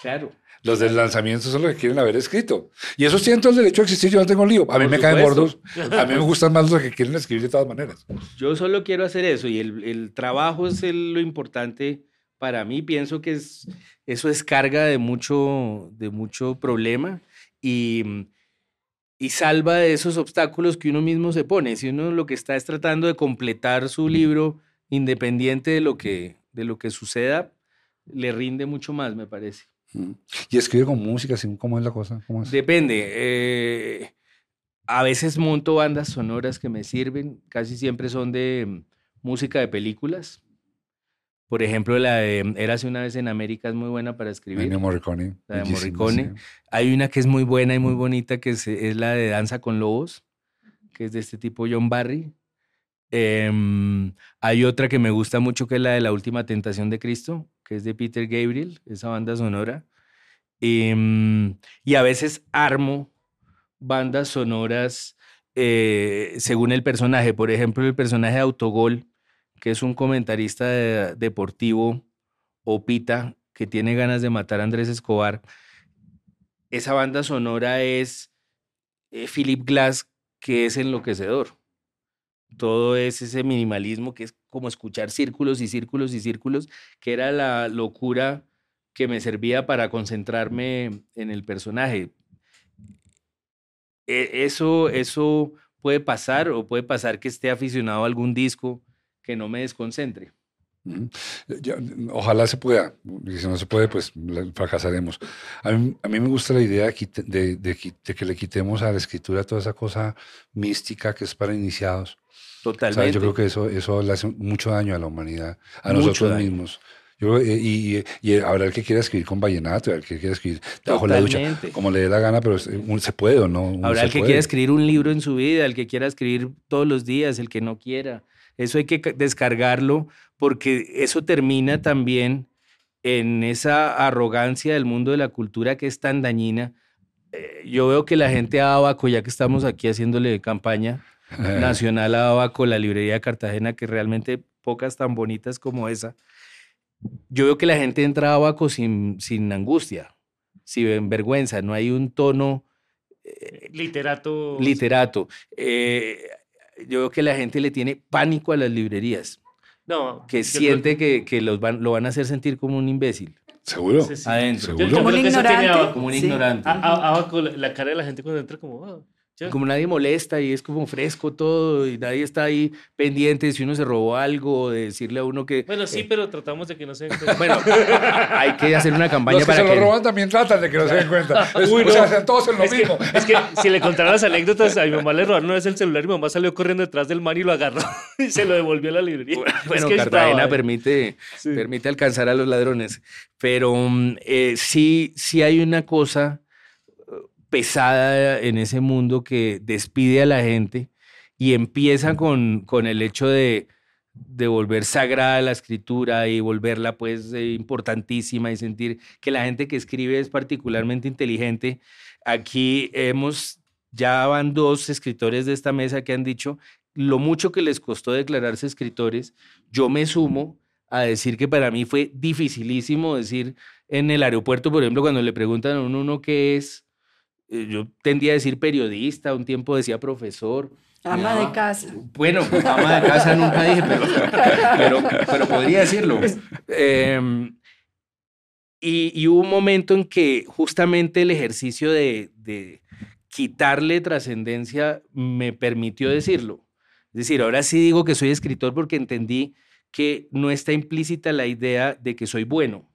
Claro. Los del lanzamiento son los que quieren haber escrito. Y esos tienen todo el derecho a existir, yo no tengo lío. A mí me caen gordos. A mí me gustan más los que quieren escribir de todas maneras. Yo solo quiero hacer eso y el, el trabajo es lo importante para mí. Pienso que es, eso es carga de mucho, de mucho problema y, y salva de esos obstáculos que uno mismo se pone. Si uno lo que está es tratando de completar su libro independiente de lo que, de lo que suceda, le rinde mucho más, me parece. ¿Y escribe con música? ¿Cómo es la cosa? Depende. Eh, a veces monto bandas sonoras que me sirven, casi siempre son de mm, música de películas. Por ejemplo, la de mm, Érase una vez en América es muy buena para escribir. Morricone. La de Morricone. Hay una que es muy buena y muy bonita, que es, es, la de Danza con Lobos, que es de este tipo John Barry. Em, hay otra que me gusta mucho que es la de La Última Tentación de Cristo, que es de Peter Gabriel, esa banda sonora. Em, y a veces armo bandas sonoras eh, según el personaje. Por ejemplo, el personaje de Autogol, que es un comentarista deportivo o Pita, que tiene ganas de matar a Andrés Escobar, esa banda sonora es eh, Philip Glass, que es enloquecedor. Todo es ese minimalismo que es como escuchar círculos y círculos y círculos, que era la locura que me servía para concentrarme en el personaje. E, eso, eso puede pasar o puede pasar que esté aficionado a algún disco que no me desconcentre. ojalá se pueda, si no se puede, pues fracasaremos. A mí, a mí me gusta la idea de, de, que le quitemos a la escritura toda esa cosa mística que es para iniciados. Totalmente. Yo creo que eso, eso le hace mucho daño a la humanidad, a nosotros mismos. Yo, eh, y, y, habrá el que quiera escribir con vallenato, el que quiera escribir bajo la ducha, como le dé la gana, pero se puede o no. Habrá el que quiera escribir un libro en su vida, el que quiera escribir todos los días, el que no quiera. Eso hay que descargarlo porque eso termina también en esa arrogancia del mundo de la cultura que es tan dañina. Eh, yo veo que la gente a Abaco, ya que estamos aquí haciéndole campaña nacional a Abaco, la librería de Cartagena, que realmente pocas tan bonitas como esa, yo veo que la gente entra a Abaco sin, sin angustia, sin vergüenza, no hay un tono... Eh, literato. Literato. Eh, yo veo que la gente le tiene pánico a las librerías. No. Que siente que, que los van, lo van a hacer sentir como un imbécil. Seguro. Adentro. como, un ignorante. como un ignorante. abajo la cara de la gente cuando entra como... Oh, como nadie molesta y es como fresco todo y nadie está ahí pendiente si uno se robó algo, de decirle a uno que... Bueno, sí, eh, pero tratamos de que no se den cuenta. bueno, hay que hacer una campaña Los que para se lo roban también tratan de que no se den cuenta. Uy, no. O sea, todos en lo es mismo. Que, es que si le contaran las anécdotas, a mi mamá le robaron una vez el celular y mi mamá salió corriendo detrás del man y lo agarró y se lo devolvió a la librería. Bueno, es que Cartagena permite, permite alcanzar a los ladrones. Pero mm, eh, sí, sí hay una cosa pesada en ese mundo que despide a la gente y empieza con, con el hecho de, de volver sagrada la escritura y volverla pues eh, importantísima y sentir que la gente que escribe es particularmente inteligente. Aquí hemos, ya van dos escritores de esta mesa que han dicho lo mucho que les costó declararse escritores. Yo me sumo a decir que para mí fue dificilísimo decir en el aeropuerto, por ejemplo, cuando le preguntan a uno qué es, yo tendía a decir periodista, un tiempo decía profesor. Ama de casa. Bueno, ama de casa nunca dije, pero, pero, podría decirlo. Em, y, hubo un momento en que justamente el ejercicio de, de quitarle trascendencia me permitió decirlo. Es decir, ahora sí digo que soy escritor porque entendí que no está implícita la idea de que soy bueno.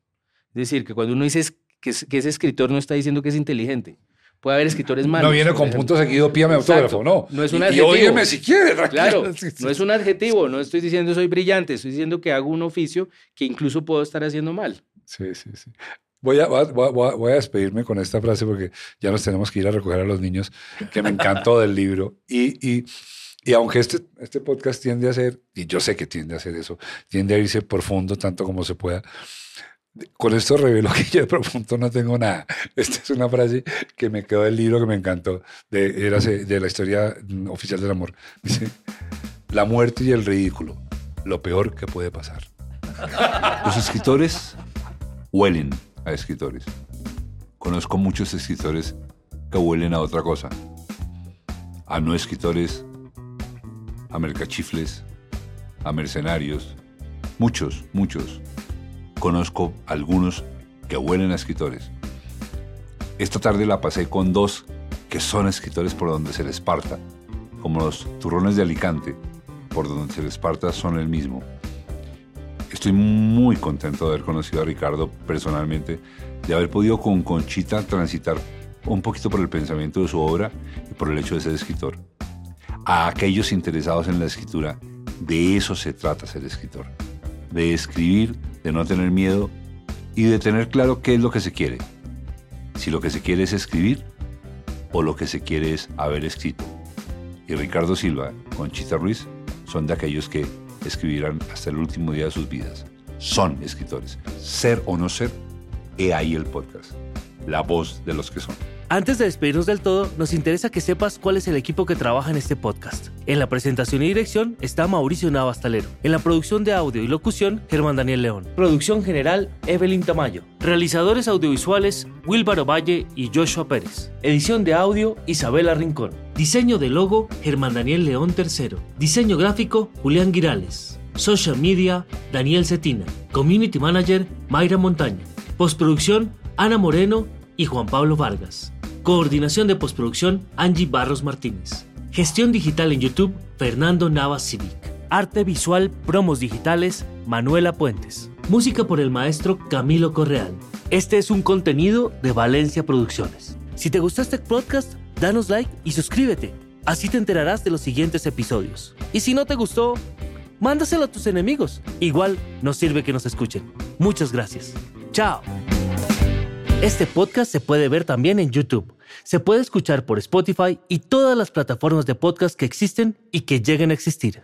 Es decir, que cuando uno dice que que es escritor no está diciendo que es inteligente. Puede haber escritores malos. No viene con punto seguido, píame autógrafo, no. No es un adjetivo. Y óyeme si quiere, Claro, no es un adjetivo, no estoy diciendo soy brillante, estoy diciendo que hago un oficio que incluso puedo estar haciendo mal. Sí, sí, sí. Voy a, voy, a, despedirme con esta frase porque ya nos tenemos que ir a recoger a los niños, que me encantó del libro. Y, y, y aunque este, este podcast tiende a ser, y yo sé que tiende a ser eso, tiende a irse profundo tanto como se pueda, con esto revelo que yo de profundo no tengo nada. Esta es una frase que me quedó del libro que me encantó, de, era de la historia oficial del amor. Dice, la muerte y el ridículo, lo peor que puede pasar. Los escritores huelen a escritores. Conozco muchos escritores que huelen a otra cosa. A no escritores, a mercachifles, a mercenarios. Muchos, muchos conozco algunos que huelen a escritores. Esta tarde la pasé con dos que son escritores por donde se les parta, como los turrones de Alicante, por donde se les parta son el mismo. Estoy muy contento de haber conocido a Ricardo personalmente, de haber podido con Conchita transitar un poquito por el pensamiento de su obra y por el hecho de ser escritor. A aquellos interesados en la escritura, de eso se trata ser escritor, de escribir de no tener miedo y de tener claro qué es lo que se quiere. Si lo que se quiere es escribir o lo que se quiere es haber escrito. Y Ricardo Silva, con Chita Ruiz, son de aquellos que escribirán hasta el último día de sus vidas. Son escritores. Ser o no ser, he ahí el podcast. La voz de los que son. Antes de despedirnos del todo, nos interesa que sepas cuál es el equipo que trabaja en este podcast. En la presentación y dirección está Mauricio Navastalero. En la producción de audio y locución, Germán Daniel León. Producción general, Evelyn Tamayo. Realizadores audiovisuales, Wilbaro Valle y Joshua Pérez. Edición de audio, Isabela Rincón. Diseño de logo, Germán Daniel León III. Diseño gráfico, Julián Girales. Social Media, Daniel Cetina. Community Manager, Mayra Montaña. Postproducción, Ana Moreno y Juan Pablo Vargas. Coordinación de postproducción, Angie Barros Martínez. Gestión digital en YouTube, Fernando Navas Civic. Arte visual, promos digitales, Manuela Puentes. Música por el maestro Camilo Correal. Este es un contenido de Valencia Producciones. Si te gustó este podcast, danos like y suscríbete. Así te enterarás de los siguientes episodios. Y si no te gustó, mándaselo a tus enemigos. Igual nos sirve que nos escuchen. Muchas gracias. Chao. Este podcast se puede ver también en YouTube. Se puede escuchar por Spotify y todas las plataformas de podcast que existen y que lleguen a existir.